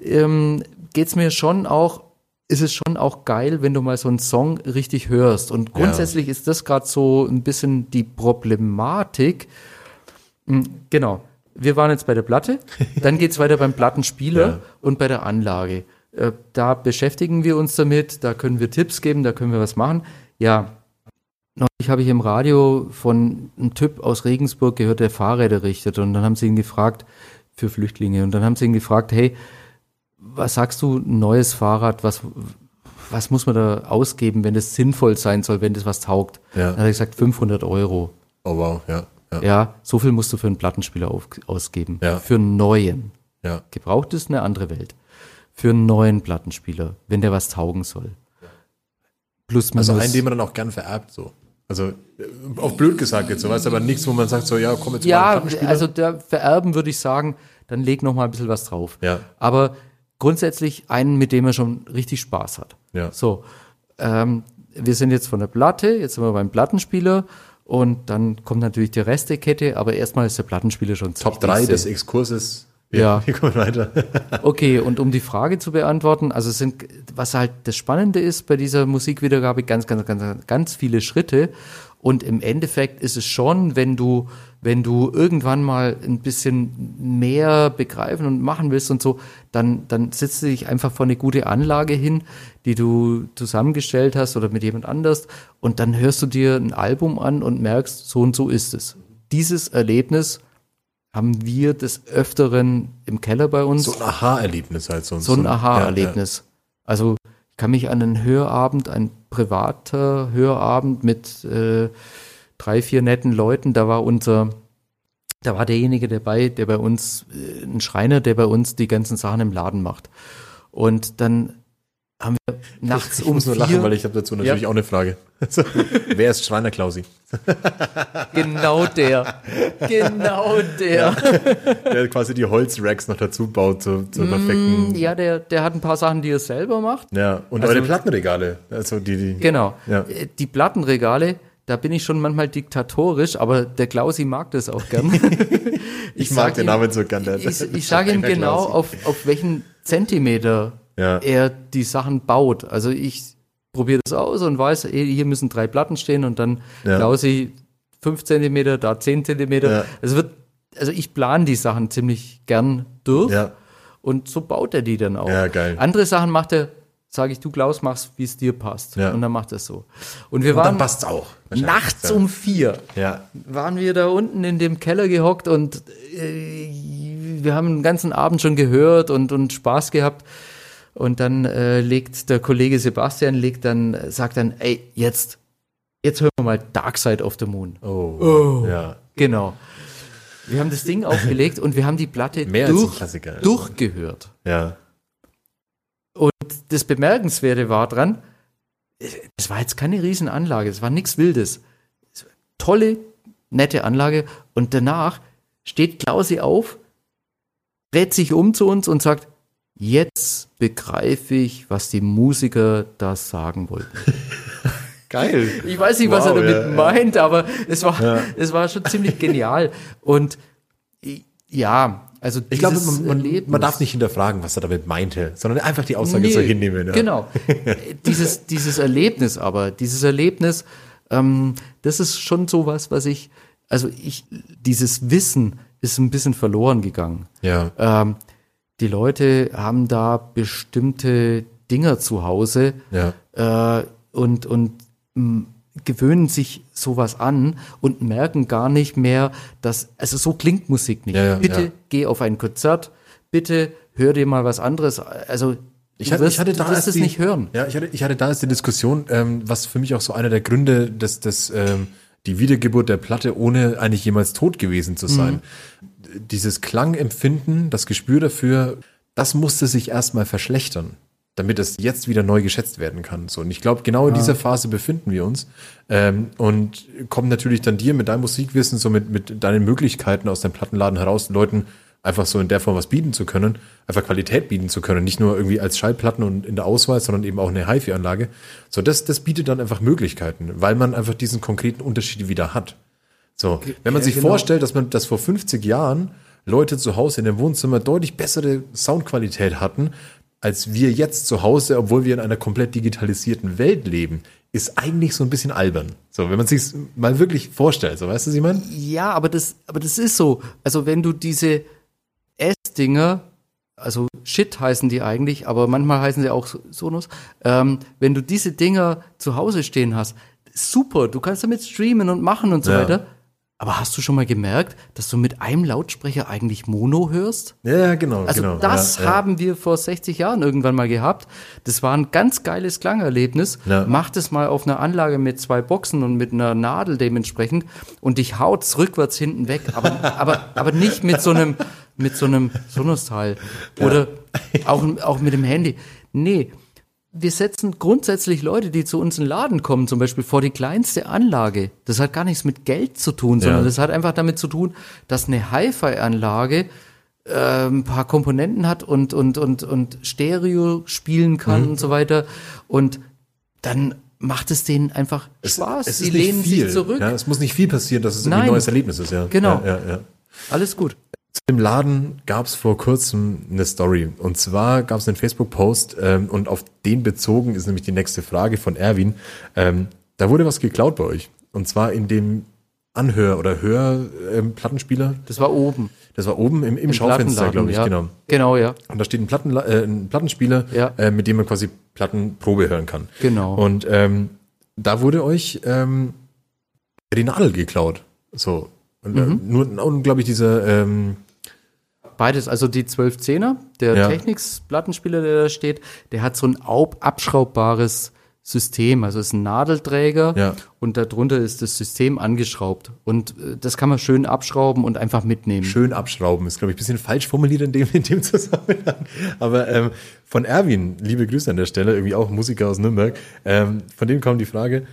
ähm, geht's mir schon auch, ist es schon auch geil, wenn du mal so einen Song richtig hörst. Und grundsätzlich ist das gerade so ein bisschen die Problematik. Hm, Genau. Wir waren jetzt bei der Platte, dann geht's weiter beim Plattenspieler Ja. und bei der Anlage. Äh, Da beschäftigen wir uns damit, da können wir Tipps geben, da können wir was machen. Ja, neulich habe ich im Radio von einem Typ aus Regensburg gehört, der Fahrräder richtet und dann haben sie ihn gefragt für Flüchtlinge und dann haben sie ihn gefragt, hey, was sagst du, ein neues Fahrrad, was, was muss man da ausgeben, wenn das sinnvoll sein soll, wenn das was taugt? Ja. Dann hat er gesagt, 500 Euro. Oh wow, ja. Ja. Ja, so viel musst du für einen Plattenspieler auf, ausgeben. Ja. Für einen neuen. ja. Gebraucht ist eine andere Welt. Für einen neuen Plattenspieler, wenn der was taugen soll. Plus minus. Also einen, den man dann auch gern vererbt, so. Also, äh, auf blöd gesagt jetzt, so weißt aber nichts, wo man sagt, so, ja, komm jetzt mal ja, einen Plattenspieler. also der vererben würde ich sagen, dann leg noch mal ein bisschen was drauf. Ja. Aber grundsätzlich einen, mit dem er schon richtig Spaß hat. Ja. So, ähm, wir sind jetzt von der Platte, jetzt sind wir beim Plattenspieler und dann kommt natürlich die Restekette, aber erstmal ist der Plattenspieler schon Top 3 Wichtigste. des Exkurses. Ja. Wir kommen weiter. Okay, und um die Frage zu beantworten, also es sind, was halt das Spannende ist bei dieser Musikwiedergabe, ganz, ganz, ganz, ganz viele Schritte. Und im Endeffekt ist es schon, wenn du, wenn du irgendwann mal ein bisschen mehr begreifen und machen willst und so, dann, dann sitzt du dich einfach vor eine gute Anlage hin, die du zusammengestellt hast oder mit jemand anders und dann hörst du dir ein Album an und merkst, so und so ist es. Dieses Erlebnis haben wir des Öfteren im Keller bei uns So ein Aha-Erlebnis halt sonst. so ein Aha-Erlebnis. Also ich kann mich an einen Hörabend, ein privater Hörabend mit äh, drei, vier netten Leuten. Da war unser, da war derjenige dabei, der bei uns, äh, ein Schreiner, der bei uns die ganzen Sachen im Laden macht. Und dann haben wir nachts Ich um muss nur vier, lachen, weil ich habe dazu natürlich Ja. auch eine Frage. Also, wer ist Schreiner Klausi? genau der, genau der. Der quasi die Holzracks noch dazu baut zu, zur perfekten. Ja, der, der hat ein paar Sachen, die er selber macht. Ja, und Also- eure Plattenregale. Also die, die Genau. Ja. Äh, Die Plattenregale, da bin ich schon manchmal diktatorisch, aber der Klausi mag das auch gern. Ich mag sag den ihm- Namen so gern, der- Ich, ich sage ihm genau, auf, auf welchen Zentimeter Ja. er die Sachen baut. Also ich probiere das aus und weiß, ey, hier müssen drei Platten stehen und dann Ja. Klausi fünf Zentimeter, da zehn Zentimeter. Ja. Es wird, also ich plane die Sachen ziemlich gern durch. Ja. Und so baut er die dann auch. Ja, geil. Andere Sachen macht er, sage ich, du Klaus, machst, wie es dir passt. Ja. Und dann macht er es so. Und wir Und waren dann passt's auch. nachts ja. um vier Ja. waren wir da unten in dem Keller gehockt und äh, wir haben den ganzen Abend schon gehört und, und Spaß gehabt. Und dann äh, legt der Kollege Sebastian, legt dann, sagt dann, ey, jetzt, jetzt hören wir mal Dark Side of the Moon. Oh. Ja. Genau. Wir haben das Ding aufgelegt und wir haben die Platte Mehr als ein durch, durchgehört. Ja. Und das Bemerkenswerte war dran, es war jetzt keine Riesenanlage, es war nichts Wildes. Tolle, nette Anlage. Und danach steht Klausi auf, dreht sich um zu uns und sagt, jetzt begreife ich, was die Musiker da sagen wollten. Geil. Ich weiß nicht, was Wow, er damit ja, ja. meint, aber es war, es war schon ziemlich genial. Und ja, also Ich glaube, man, man, man darf nicht hinterfragen, was er damit meinte, sondern einfach die Aussage Nee, so hinnehmen. Ja. Genau. dieses, dieses Erlebnis aber, dieses Erlebnis, ähm, das ist schon so was, was ich, also ich, dieses Wissen ist ein bisschen verloren gegangen. Ja. Ähm, die Leute haben da bestimmte Dinger zu Hause Ja. äh, und, und mh, gewöhnen sich sowas an und merken gar nicht mehr, dass, also so klingt Musik nicht. Ja, bitte ja. geh auf ein Konzert, bitte hör dir mal was anderes. Also Ich du hatte, wirst, ich hatte da wirst es die, nicht hören. Ja, ich hatte, ich hatte da erst die Diskussion, ähm, was für mich auch so einer der Gründe des, des ähm, die Wiedergeburt der Platte, ohne eigentlich jemals tot gewesen zu sein. Dieses Klangempfinden, das Gespür dafür, das musste sich erstmal verschlechtern, damit es jetzt wieder neu geschätzt werden kann. So, und ich glaube, genau in dieser Phase befinden wir uns. Ähm, und kommen natürlich dann dir mit deinem Musikwissen, so mit, mit deinen Möglichkeiten aus deinem Plattenladen heraus, Leuten einfach so in der Form was bieten zu können, einfach Qualität bieten zu können, nicht nur irgendwie als Schallplatten und in der Auswahl, sondern eben auch eine HiFi-Anlage. So, das, das bietet dann einfach Möglichkeiten, weil man einfach diesen konkreten Unterschied wieder hat. So, wenn man ja, sich genau. vorstellt, dass man das vor 50 Jahren Leute zu Hause in dem Wohnzimmer deutlich bessere Soundqualität hatten, als wir jetzt zu Hause, obwohl wir in einer komplett digitalisierten Welt leben, ist eigentlich so ein bisschen albern. So, wenn man sich mal wirklich vorstellt, so weißt du, was ich meine? Ja, aber das, aber das ist so. Also wenn du diese S-Dinger, also Shit heißen die eigentlich, aber manchmal heißen sie auch Sonos, ähm, wenn du diese Dinger zu Hause stehen hast, super, du kannst damit streamen und machen und so Ja. weiter. Aber hast du schon mal gemerkt, dass du mit einem Lautsprecher eigentlich Mono hörst? Ja, genau, Also genau. das ja, ja. haben wir vor 60 Jahren irgendwann mal gehabt. Das war ein ganz geiles Klangerlebnis. Ja. Macht es mal auf einer Anlage mit zwei Boxen und mit einer Nadel dementsprechend und dich haut's rückwärts hinten weg, aber, aber, aber nicht mit so einem, mit so einem Sonos-Teil. Oder auch, auch mit dem Handy. Nee. Wir setzen grundsätzlich Leute, die zu uns in den Laden kommen, zum Beispiel vor die kleinste Anlage. Das hat gar nichts mit Geld zu tun, sondern Ja. das hat einfach damit zu tun, dass eine Hi-Fi-Anlage äh, ein paar Komponenten hat und, und, und, und Stereo spielen kann Mhm. und so weiter. Und dann macht es denen einfach Spaß. Es Sie lehnen viel. sich zurück. Ja, es muss nicht viel passieren, dass es Nein. ein neues Erlebnis ist. Ja. Genau. Ja, ja. Alles gut. Im Laden gab es vor kurzem eine Story. Und zwar gab es einen Facebook-Post ähm, und auf den bezogen ist nämlich die nächste Frage von Erwin. Ähm, da wurde was geklaut bei euch. Und zwar in dem Anhör- oder Hör-Plattenspieler. Das war oben. das war oben im, im, Im Schaufenster, glaube ich, ja. genau. Genau, ja. Und da steht ein, Platten, äh, ein Plattenspieler, Ja. äh, mit dem man quasi Plattenprobe hören kann. Genau. Und ähm, da wurde euch ähm, die Nadel geklaut. So. Und Mhm. äh, nur, glaube ich, dieser ähm, Beides, also die 1210er, der Ja. Technics-Plattenspieler, der da steht, der hat so ein au- abschraubbares System, also es ist ein Nadelträger Ja. und darunter ist das System angeschraubt. Und äh, das kann man schön abschrauben und einfach mitnehmen. Schön abschrauben ist, glaube ich, ein bisschen falsch formuliert in dem, in dem Zusammenhang. Aber ähm, von Erwin, liebe Grüße an der Stelle, irgendwie auch Musiker aus Nürnberg, ähm, von dem kam die Frage,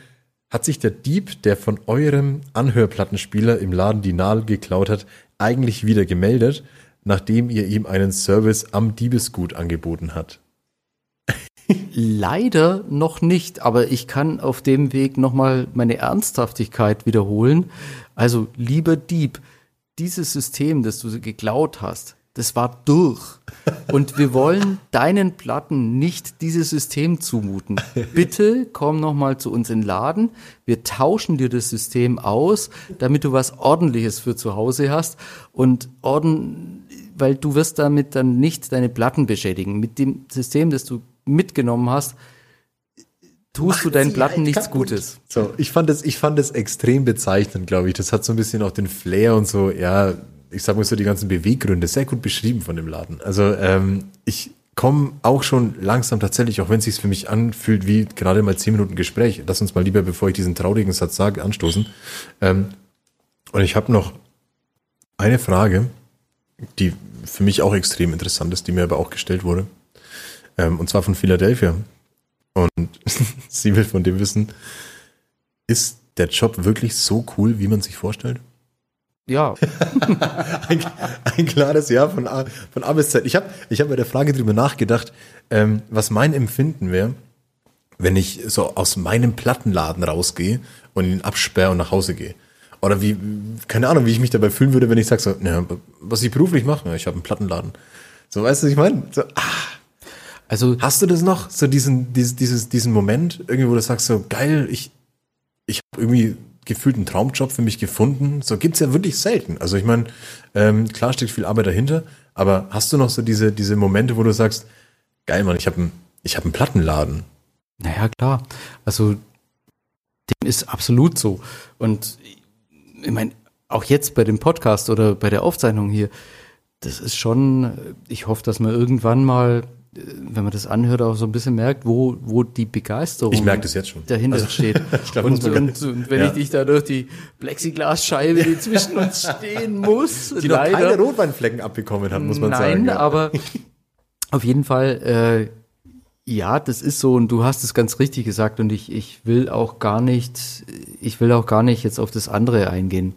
hat sich der Dieb, der von eurem Anhörplattenspieler im Laden die Nadel geklaut hat, eigentlich wieder gemeldet, nachdem ihr ihm einen Service am Diebesgut angeboten hat? Leider noch nicht, aber ich kann auf dem Weg nochmal meine Ernsthaftigkeit wiederholen. Also, lieber Dieb, dieses System, das du geklaut hast, das war durch. Und wir wollen deinen Platten nicht dieses System zumuten. Bitte komm nochmal zu uns in den Laden. Wir tauschen dir das System aus, damit du was Ordentliches für zu Hause hast. Und Orden, weil du wirst damit dann nicht deine Platten beschädigen. Mit dem System, das du mitgenommen hast, tust du deinen Platten nichts Gutes. So, ich fand es, ich fand es extrem bezeichnend, glaube ich. Das hat so ein bisschen auch den Flair und so, ja, ich sag mal so die ganzen Beweggründe sehr gut beschrieben von dem Laden. Also ähm, ich komme auch schon langsam tatsächlich, auch wenn es sich für mich anfühlt wie gerade mal zehn Minuten Gespräch. Lass uns mal lieber, bevor ich diesen traurigen Satz sage, anstoßen. Ähm, und ich habe noch eine Frage, die für mich auch extrem interessant ist, die mir aber auch gestellt wurde. Ähm, und zwar von Philadelphia. Und sie will von dem wissen, ist der Job wirklich so cool, wie man sich vorstellt? Ja, Ein, ein klares Ja von A, von A bis Z. Ich habe ich hab bei der Frage drüber nachgedacht, ähm, was mein Empfinden wäre, wenn ich so aus meinem Plattenladen rausgehe und ihn absperre und nach Hause gehe. Oder wie, keine Ahnung, wie ich mich dabei fühlen würde, wenn ich sage so, na, was ich beruflich mache, ich habe einen Plattenladen. So, weißt du, was ich meine? So, ah, also Hast du das noch? So diesen, dieses, dieses, diesen Moment, irgendwie, wo du sagst, so geil, ich, ich habe irgendwie gefühlt einen Traumjob für mich gefunden. So gibt's ja wirklich selten. Also ich meine, ähm, klar steckt viel Arbeit dahinter, aber hast du noch so diese, diese Momente, wo du sagst, geil, Mann, ich habe einen, ich hab einen Plattenladen. Naja, klar. Also, dem ist absolut so. Und ich meine, auch jetzt bei dem Podcast oder bei der Aufzeichnung hier, das ist schon, ich hoffe, dass man irgendwann mal, äh, wenn man das anhört, auch so ein bisschen merkt, wo, wo die Begeisterung Ich merke das jetzt schon. dahinter Also, steht. ich glaub, und, und, und wenn ja. ich dich da durch die Plexiglasscheibe, die zwischen uns stehen muss, Die noch keine Rotweinflecken abbekommen hat, muss man Nein, sagen. ja. aber auf jeden Fall, äh, ja, das ist so und du hast es ganz richtig gesagt und ich, ich will auch gar nicht, ich will auch gar nicht jetzt auf das andere eingehen.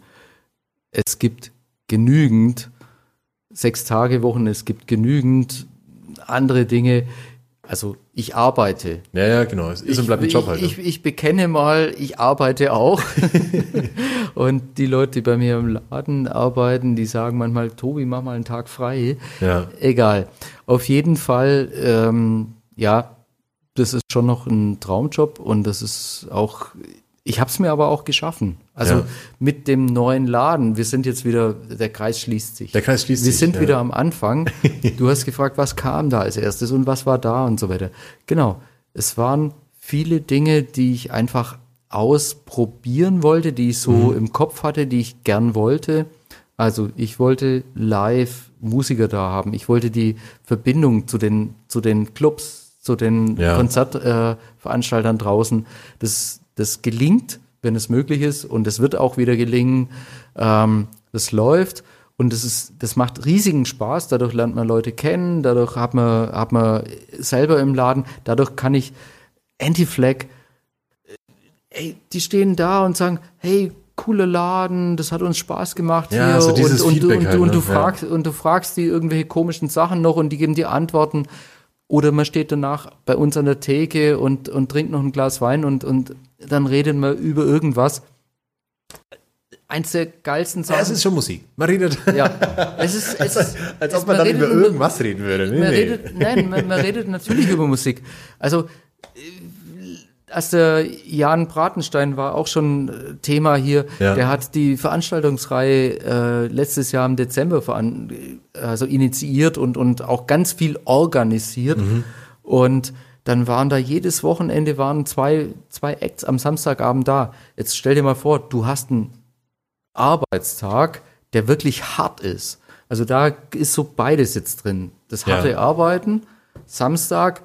Es gibt genügend sechs Tage Wochen, es gibt genügend andere Dinge. Also ich arbeite. Ja, ja, genau. Es ist und bleibt ein Job halt. Ich, ich, ich bekenne mal, ich arbeite auch. und die Leute, die bei mir im Laden arbeiten, die sagen manchmal, Tobi, mach mal einen Tag frei. Ja. Egal. Auf jeden Fall, ähm, ja, das ist schon noch ein Traumjob und das ist auch, ich habe es mir aber auch geschaffen. Also Ja. mit dem neuen Laden, wir sind jetzt wieder, der Kreis schließt sich. Der Kreis schließt wir sich, sind ja. wieder am Anfang. Du hast gefragt, was kam da als erstes und was war da und so weiter. Genau, es waren viele Dinge, die ich einfach ausprobieren wollte, die ich so Mhm. im Kopf hatte, die ich gern wollte. Also ich wollte live Musiker da haben. Ich wollte die Verbindung zu den, zu den Clubs, zu den Ja. Konzertveranstaltern äh, draußen. Das, das gelingt, wenn es möglich ist. Und es wird auch wieder gelingen. Ähm, das läuft. Und das ist, das macht riesigen Spaß. Dadurch lernt man Leute kennen. Dadurch hat man, hat man selber im Laden. Dadurch kann ich Anti-Flag ey, die stehen da und sagen, hey, cooler Laden, das hat uns Spaß gemacht Ja, hier so dieses und, und, und, halt, und, ne? du Ja. fragst und du fragst die irgendwelche komischen Sachen noch und die geben dir Antworten oder man steht danach bei uns an der Theke und, und trinkt noch ein Glas Wein und, und dann redet man über irgendwas. Eins der geilsten Sachen. Ja, es ist schon Musik. Man redet, ja, es ist, es als es- ob man dann redet über irgendwas reden würde. Nee, man nee. redet, nein, man, man redet natürlich über Musik. Also, als der Jan Bratenstein war auch schon äh, Thema hier, Ja. der hat die Veranstaltungsreihe äh, letztes Jahr im Dezember also initiiert und, und auch ganz viel organisiert. Mhm. Und dann waren da jedes Wochenende waren zwei, zwei Acts am Samstagabend da. Jetzt stell dir mal vor, du hast einen Arbeitstag, der wirklich hart ist. Also da ist so beides jetzt drin. Das Ja. harte Arbeiten, Samstag,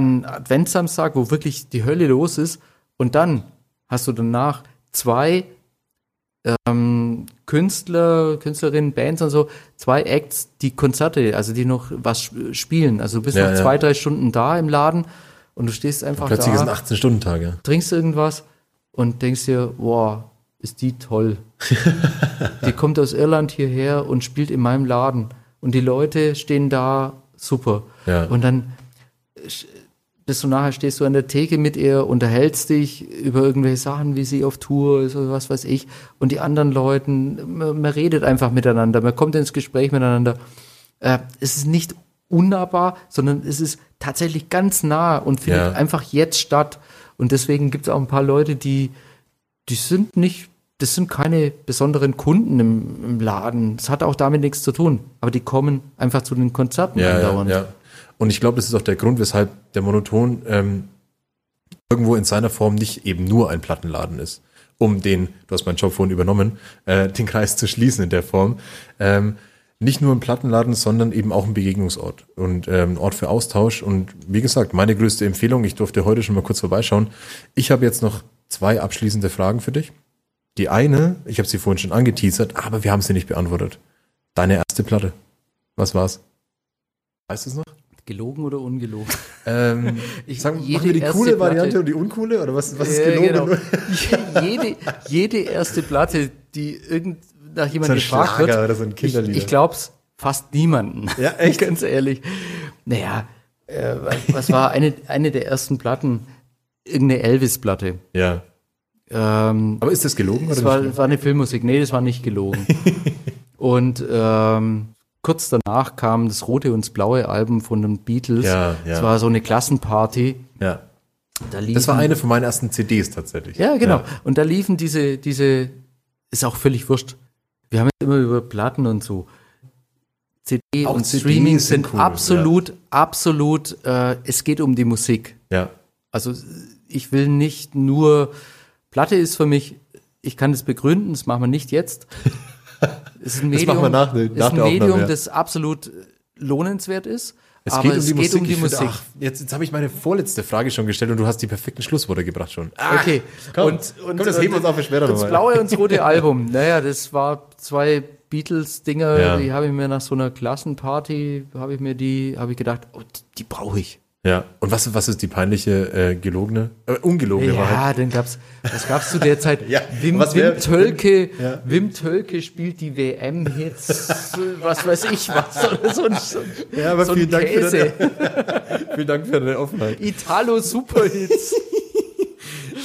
an Adventssamstag, wo wirklich die Hölle los ist. Und dann hast du danach zwei ähm, Künstler, Künstlerinnen, Bands und so, zwei Acts, die Konzerte, also die noch was sp- spielen. Also du bist Ja, noch ja. zwei, drei Stunden da im Laden und du stehst einfach Plötzlich ist ein da, 18-Stunden-Tag, ja. trinkst irgendwas und denkst dir, wow, ist die toll. die kommt aus Irland hierher und spielt in meinem Laden. Und die Leute stehen da, super. Ja. Und dann sch- bist du nachher, stehst du an der Theke mit ihr, unterhältst dich über irgendwelche Sachen, wie sie auf Tour ist oder was weiß ich. Und die anderen Leuten, man, man redet einfach miteinander, man kommt ins Gespräch miteinander. Äh, es ist nicht unnahbar, sondern es ist tatsächlich ganz nah und findet Ja. einfach jetzt statt. Und deswegen gibt es auch ein paar Leute, die, die sind nicht, das sind keine besonderen Kunden im, im Laden. Das hat auch damit nichts zu tun. Aber die kommen einfach zu den Konzerten Ja, ja, andauernd. ja. Und ich glaube, das ist auch der Grund, weshalb der Monoton ähm, irgendwo in seiner Form nicht eben nur ein Plattenladen ist. Um den, du hast meinen Job vorhin übernommen, äh, den Kreis zu schließen in der Form. Ähm, nicht nur ein Plattenladen, sondern eben auch ein Begegnungsort und ähm, Ort für Austausch. Und wie gesagt, meine größte Empfehlung, ich durfte heute schon mal kurz vorbeischauen. Ich habe jetzt noch zwei abschließende Fragen für dich. Die eine, ich habe sie vorhin schon angeteasert, aber wir haben sie nicht beantwortet. Deine erste Platte. Was war's? Weißt du es noch? Gelogen oder ungelogen? Ähm, Ich- sagen, jede machen wir die coole Platte- Variante und die uncoole? Oder was, was ist gelogen? genau. jede, jede erste Platte, die irgend nach So jemandem ein gefragt Schlager wird, oder so ein ich, Kinderlieder. ich glaub's fast niemanden. Ja, echt? Ganz ehrlich. Naja, äh, was war eine, eine der ersten Platten? Irgendeine Elvis-Platte. Ja. Ähm, Aber ist das gelogen das oder war, nicht? war eine Filmmusik. Nee, das war nicht gelogen. und ähm, kurz danach kam das rote und das blaue Album von den Beatles. Ja, ja. Das war so eine Klassenparty. Ja. Da Das war liefen- eine von meinen ersten CDs tatsächlich. Ja, genau. Und da liefen diese, diese, ist auch völlig wurscht. Wir haben jetzt immer über Platten und so. CD Auch und CDs Streaming sind sind cool, absolut, absolut, äh, es geht um die Musik. Ja. Also ich will nicht nur, Platte ist für mich, ich kann das begründen, das machen wir nicht jetzt. Es ist ein Das Medium, wir nach der- es ist nach ein Medium ja. das absolut lohnenswert ist. Es aber geht um es die geht Musik. um die Ich finde, Musik. ach, jetzt jetzt habe ich meine vorletzte Frage schon gestellt und du hast die perfekten Schlussworte gebracht schon. Ah, Okay. komm. Komm, das heben wir uns auf für später Das nochmal. blaue und das rote Album. Naja, das war zwei Beatles-Dinger, Ja. die habe ich mir nach so einer Klassenparty, habe ich mir die, habe ich gedacht, oh, die brauche ich. Ja. Und was, was ist die peinliche, äh, gelogene, äh, ungelogene Wahrheit? Ja, dann gab's, was gab's zu der Zeit? Ja, Wim, was wär- Wim Tölke, Ja. Wim Tölke spielt die WM-Hits, was weiß ich was, oder so ein, so Ja, aber so vielen Dank für Käse. Vielen Dank für deine Offenheit. Italo-Superhits.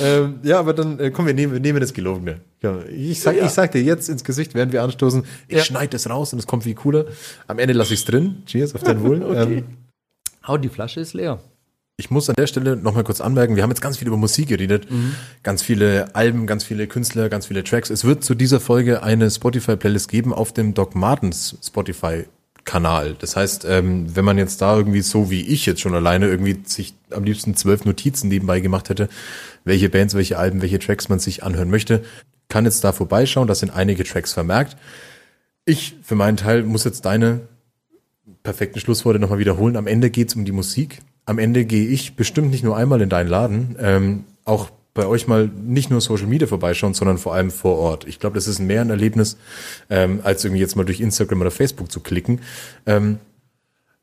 ähm, ja, aber dann, äh, komm, wir nehmen, wir nehmen das Gelogene. Ja, ich, sag, Ja. ich sag dir jetzt ins Gesicht, während wir anstoßen, ich Ja. schneide das raus und es kommt viel cooler. Am Ende lasse ich es drin. Cheers, auf dein Wohl. Okay. Ähm, Oh, die Flasche ist leer. ich muss an der Stelle nochmal kurz anmerken, wir haben jetzt ganz viel über Musik geredet, ganz viele Alben, ganz viele Künstler, ganz viele Tracks. Es wird zu dieser Folge eine Spotify-Playlist geben auf dem Doc Martens Spotify-Kanal. Das heißt, ähm, wenn man jetzt da irgendwie so wie ich jetzt schon alleine irgendwie sich am liebsten zwölf Notizen nebenbei gemacht hätte, welche Bands, welche Alben, welche Tracks man sich anhören möchte, kann jetzt da vorbeischauen. Das sind einige Tracks vermerkt. Ich für meinen Teil muss jetzt deine perfekten Schlussworte nochmal wiederholen. Am Ende geht's um die Musik. Am Ende gehe ich bestimmt nicht nur einmal in deinen Laden, ähm, auch bei euch mal nicht nur Social Media vorbeischauen, sondern vor allem vor Ort. Ich glaube, das ist mehr ein Erlebnis, ähm, als irgendwie jetzt mal durch Instagram oder Facebook zu klicken. Ähm,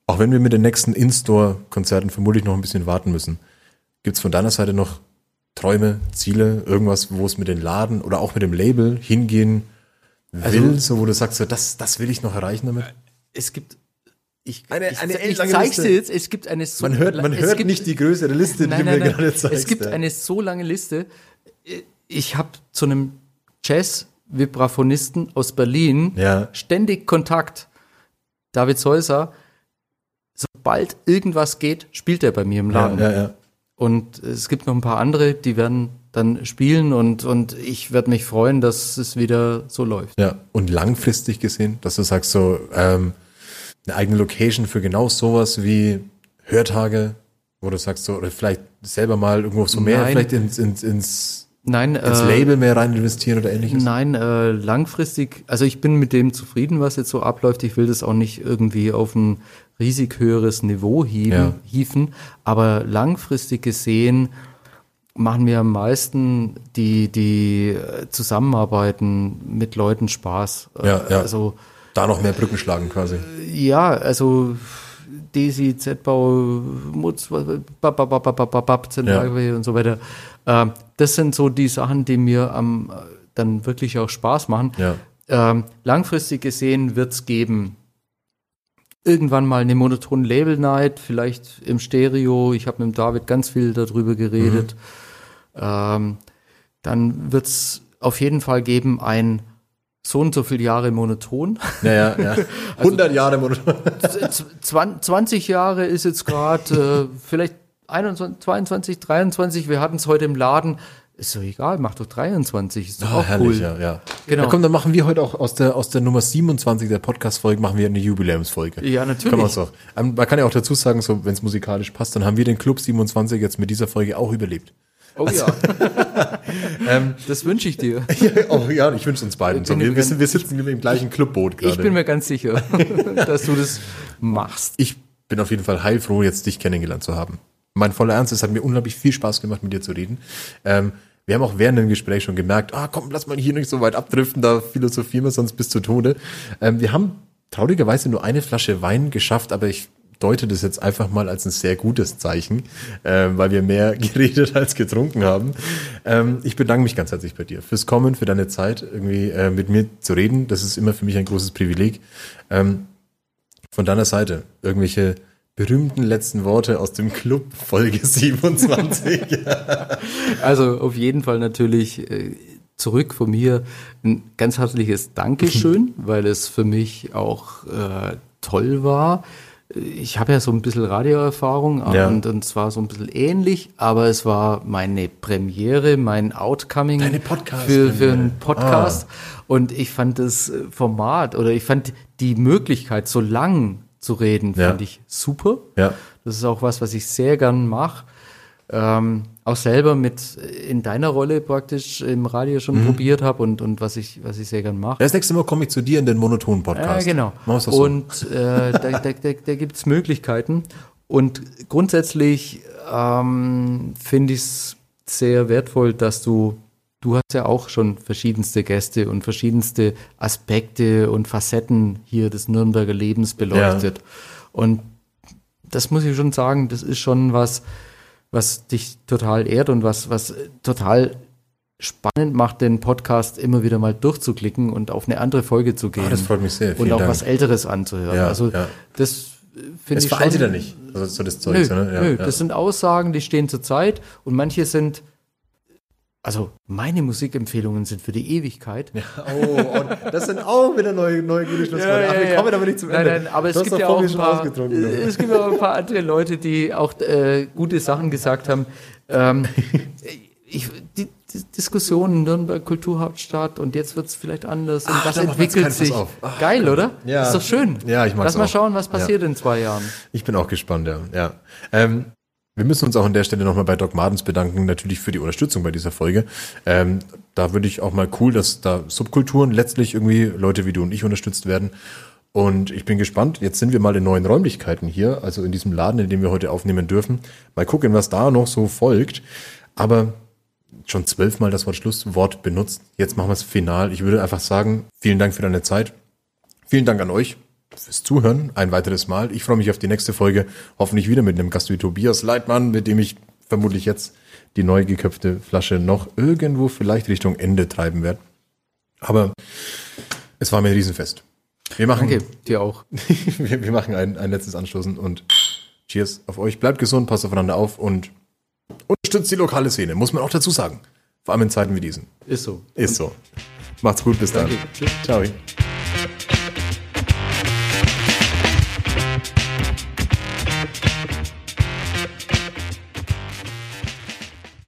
auch wenn wir mit den nächsten In-Store-Konzerten vermutlich noch ein bisschen warten müssen. Gibt's von deiner Seite noch Träume, Ziele, irgendwas, wo es mit dem Laden oder auch mit dem Label hingehen will, so wo du sagst, so, das, das will ich noch erreichen damit? Es gibt, ich, Eine- ich, eine ich endlange zeig's Liste. dir jetzt, es gibt eine so Man hört, man hört gibt, nicht die größere Liste, die Nein, du nein, mir nein. gerade zeigst. Es gibt eine so lange Liste. Ich habe zu einem Jazz-Vibraphonisten aus Berlin Ja. ständig Kontakt. David Säuser, sobald irgendwas geht, spielt er bei mir im ja, Laden. ja, ja. Und es gibt noch ein paar andere, die werden dann spielen und, und ich werde mich freuen, dass es wieder so läuft. Ja, und langfristig gesehen, dass du sagst, so ähm, eine eigene Location für genau sowas wie Hörtage, wo du sagst, so, oder vielleicht selber mal irgendwo so mehr, Nein. vielleicht ins, ins, ins, Nein, ins äh, Label mehr rein investieren oder ähnliches. Nein, äh, langfristig, also ich bin mit dem zufrieden, was jetzt so abläuft. Ich will das auch nicht irgendwie auf ein riesig höheres Niveau hieven, Ja. hieven. Aber langfristig gesehen machen mir am meisten die, die äh, Zusammenarbeiten mit Leuten Spaß. Ja, ja. Also, Da noch mehr Brücken schlagen quasi. ja, also Desi, Z-Bau, Mutz, Babababababab, Zentralwelle und so weiter. Ähm, das sind so die Sachen, die mir am dann wirklich auch Spaß machen. Ja. Ähm, langfristig gesehen wird's geben irgendwann mal eine monotone Label Night, vielleicht im Stereo. Ich habe mit David ganz viel darüber geredet. Ähm, dann wird's auf jeden Fall geben ein so und so viele Jahre monoton. Ja, ja, ja. 100 Jahre Monoton. Z- zwan- 20 Jahre ist jetzt gerade, äh, vielleicht 21, 22, 23, wir hatten es heute im Laden. Ist doch egal, mach doch 23, ist doch Ah, auch herrlich, cool. ja, ja. Genau. Ja, komm, dann machen wir heute auch aus der, aus der Nummer 27 der Podcast-Folge machen wir eine Jubiläumsfolge. Ja, natürlich. Kann man auch. Man kann ja auch dazu sagen, so, wenn es musikalisch passt, dann haben wir den Club 27 jetzt mit dieser Folge auch überlebt. Oh ja. das wünsche ich dir. oh ja, ich wünsche uns beiden. So, wir, wir, wir sitzen im gleichen Clubboot gerade. Ich bin mir ganz sicher, dass du das machst. ich bin auf jeden Fall heilfroh, jetzt dich kennengelernt zu haben. Mein voller Ernst, es hat mir unglaublich viel Spaß gemacht, mit dir zu reden. Ähm, wir haben auch während dem Gespräch schon gemerkt, ah, komm, lass mal hier nicht so weit abdriften, da philosophieren wir sonst bis zu Tode. Ähm, wir haben traurigerweise nur eine Flasche Wein geschafft, aber ich deute das jetzt einfach mal als ein sehr gutes Zeichen, ähm, weil wir mehr geredet als getrunken haben. Ähm, ich bedanke mich ganz herzlich bei dir fürs Kommen, für deine Zeit, irgendwie äh, mit mir zu reden. Das ist immer für mich ein großes Privileg. Ähm, von deiner Seite irgendwelche berühmten letzten Worte aus dem Club Folge 27. Also auf jeden Fall natürlich äh, zurück von mir ein ganz herzliches Dankeschön, weil es für mich auch äh, toll war. Ich habe ja so ein bisschen Radioerfahrung Ja. und, und zwar so ein bisschen ähnlich, aber es war meine Premiere, mein Outcoming für, für einen Premiere. Podcast. Und ich fand das äh, Format oder ich fand die Möglichkeit, so lang zu reden, Ja. fand ich super. Ja. Das ist auch was, was ich sehr gern mache. Ähm, auch selber mit in deiner Rolle praktisch im Radio schon Mhm. probiert habe und, und was ich, was ich sehr gern mache. Das nächste Mal komme ich zu dir in den monotonen Ja, Podcast. genau. Machen wir's doch so. Und äh, da, da, da, da gibt es Möglichkeiten. Und grundsätzlich ähm, finde ich es sehr wertvoll, dass du, du hast ja auch schon verschiedenste Gäste und verschiedenste Aspekte und Facetten hier des Nürnberger Lebens beleuchtet. Und das muss ich schon sagen, das ist schon was, was dich total ehrt und was, was total spannend macht, den Podcast immer wieder mal durchzuklicken und auf eine andere Folge zu gehen. Ah, das freut mich sehr. Und Vielen auch Dank. was Älteres anzuhören. Ja, also ja. das äh, finde ich veraltet schon, ja nicht. Also so das Zeug, Nö, so, ne? ja, nö, das sind Aussagen, die stehen zur Zeit und manche sind, also meine Musikempfehlungen sind für die Ewigkeit. Oh, und das sind auch wieder neue, neue gute Schlussworte. Ach, wir kommen aber nicht zum nein, Ende. Nein, aber es gibt ja auch ein paar, es gibt ja auch ein paar andere Leute, die auch äh, gute Sachen gesagt haben. Ähm, ich, die, die Diskussion Nürnberg Kulturhauptstadt und jetzt wird es vielleicht anders und Ach, was da machen wir jetzt entwickelt sich. Ach, Geil, oder? Ja. Ist doch schön. Ja, ich mag's Lass mal auch. schauen, was Ja. passiert in zwei Jahren. Ich bin auch gespannt, ja. ja. Ähm, wir müssen uns auch an der Stelle nochmal bei Doc Martens bedanken, natürlich für die Unterstützung bei dieser Folge. Ähm, da würde ich auch mal cool, dass da Subkulturen letztlich irgendwie Leute wie du und ich unterstützt werden. Und ich bin gespannt. Jetzt sind wir mal in neuen Räumlichkeiten hier, also in diesem Laden, in dem wir heute aufnehmen dürfen. Mal gucken, was da noch so folgt. Aber schon zwölfmal das Wort Schlusswort benutzt. Jetzt machen wir es final. Ich würde einfach sagen, vielen Dank für deine Zeit. Vielen Dank an euch fürs Zuhören ein weiteres Mal. Ich freue mich auf die nächste Folge. Hoffentlich wieder mit einem Gast wie Tobias Leitmann, mit dem ich vermutlich jetzt die neu geköpfte Flasche noch irgendwo vielleicht Richtung Ende treiben werde. Aber es war mir ein Riesenfest. Wir machen, Danke, dir auch. wir, wir machen ein, ein letztes Anstoßen und Cheers auf euch. Bleibt gesund, passt aufeinander auf und unterstützt die lokale Szene, muss man auch dazu sagen. Vor allem in Zeiten wie diesen. Ist so. Ist so. Macht's gut, bis dann. Tschüss. Ciao.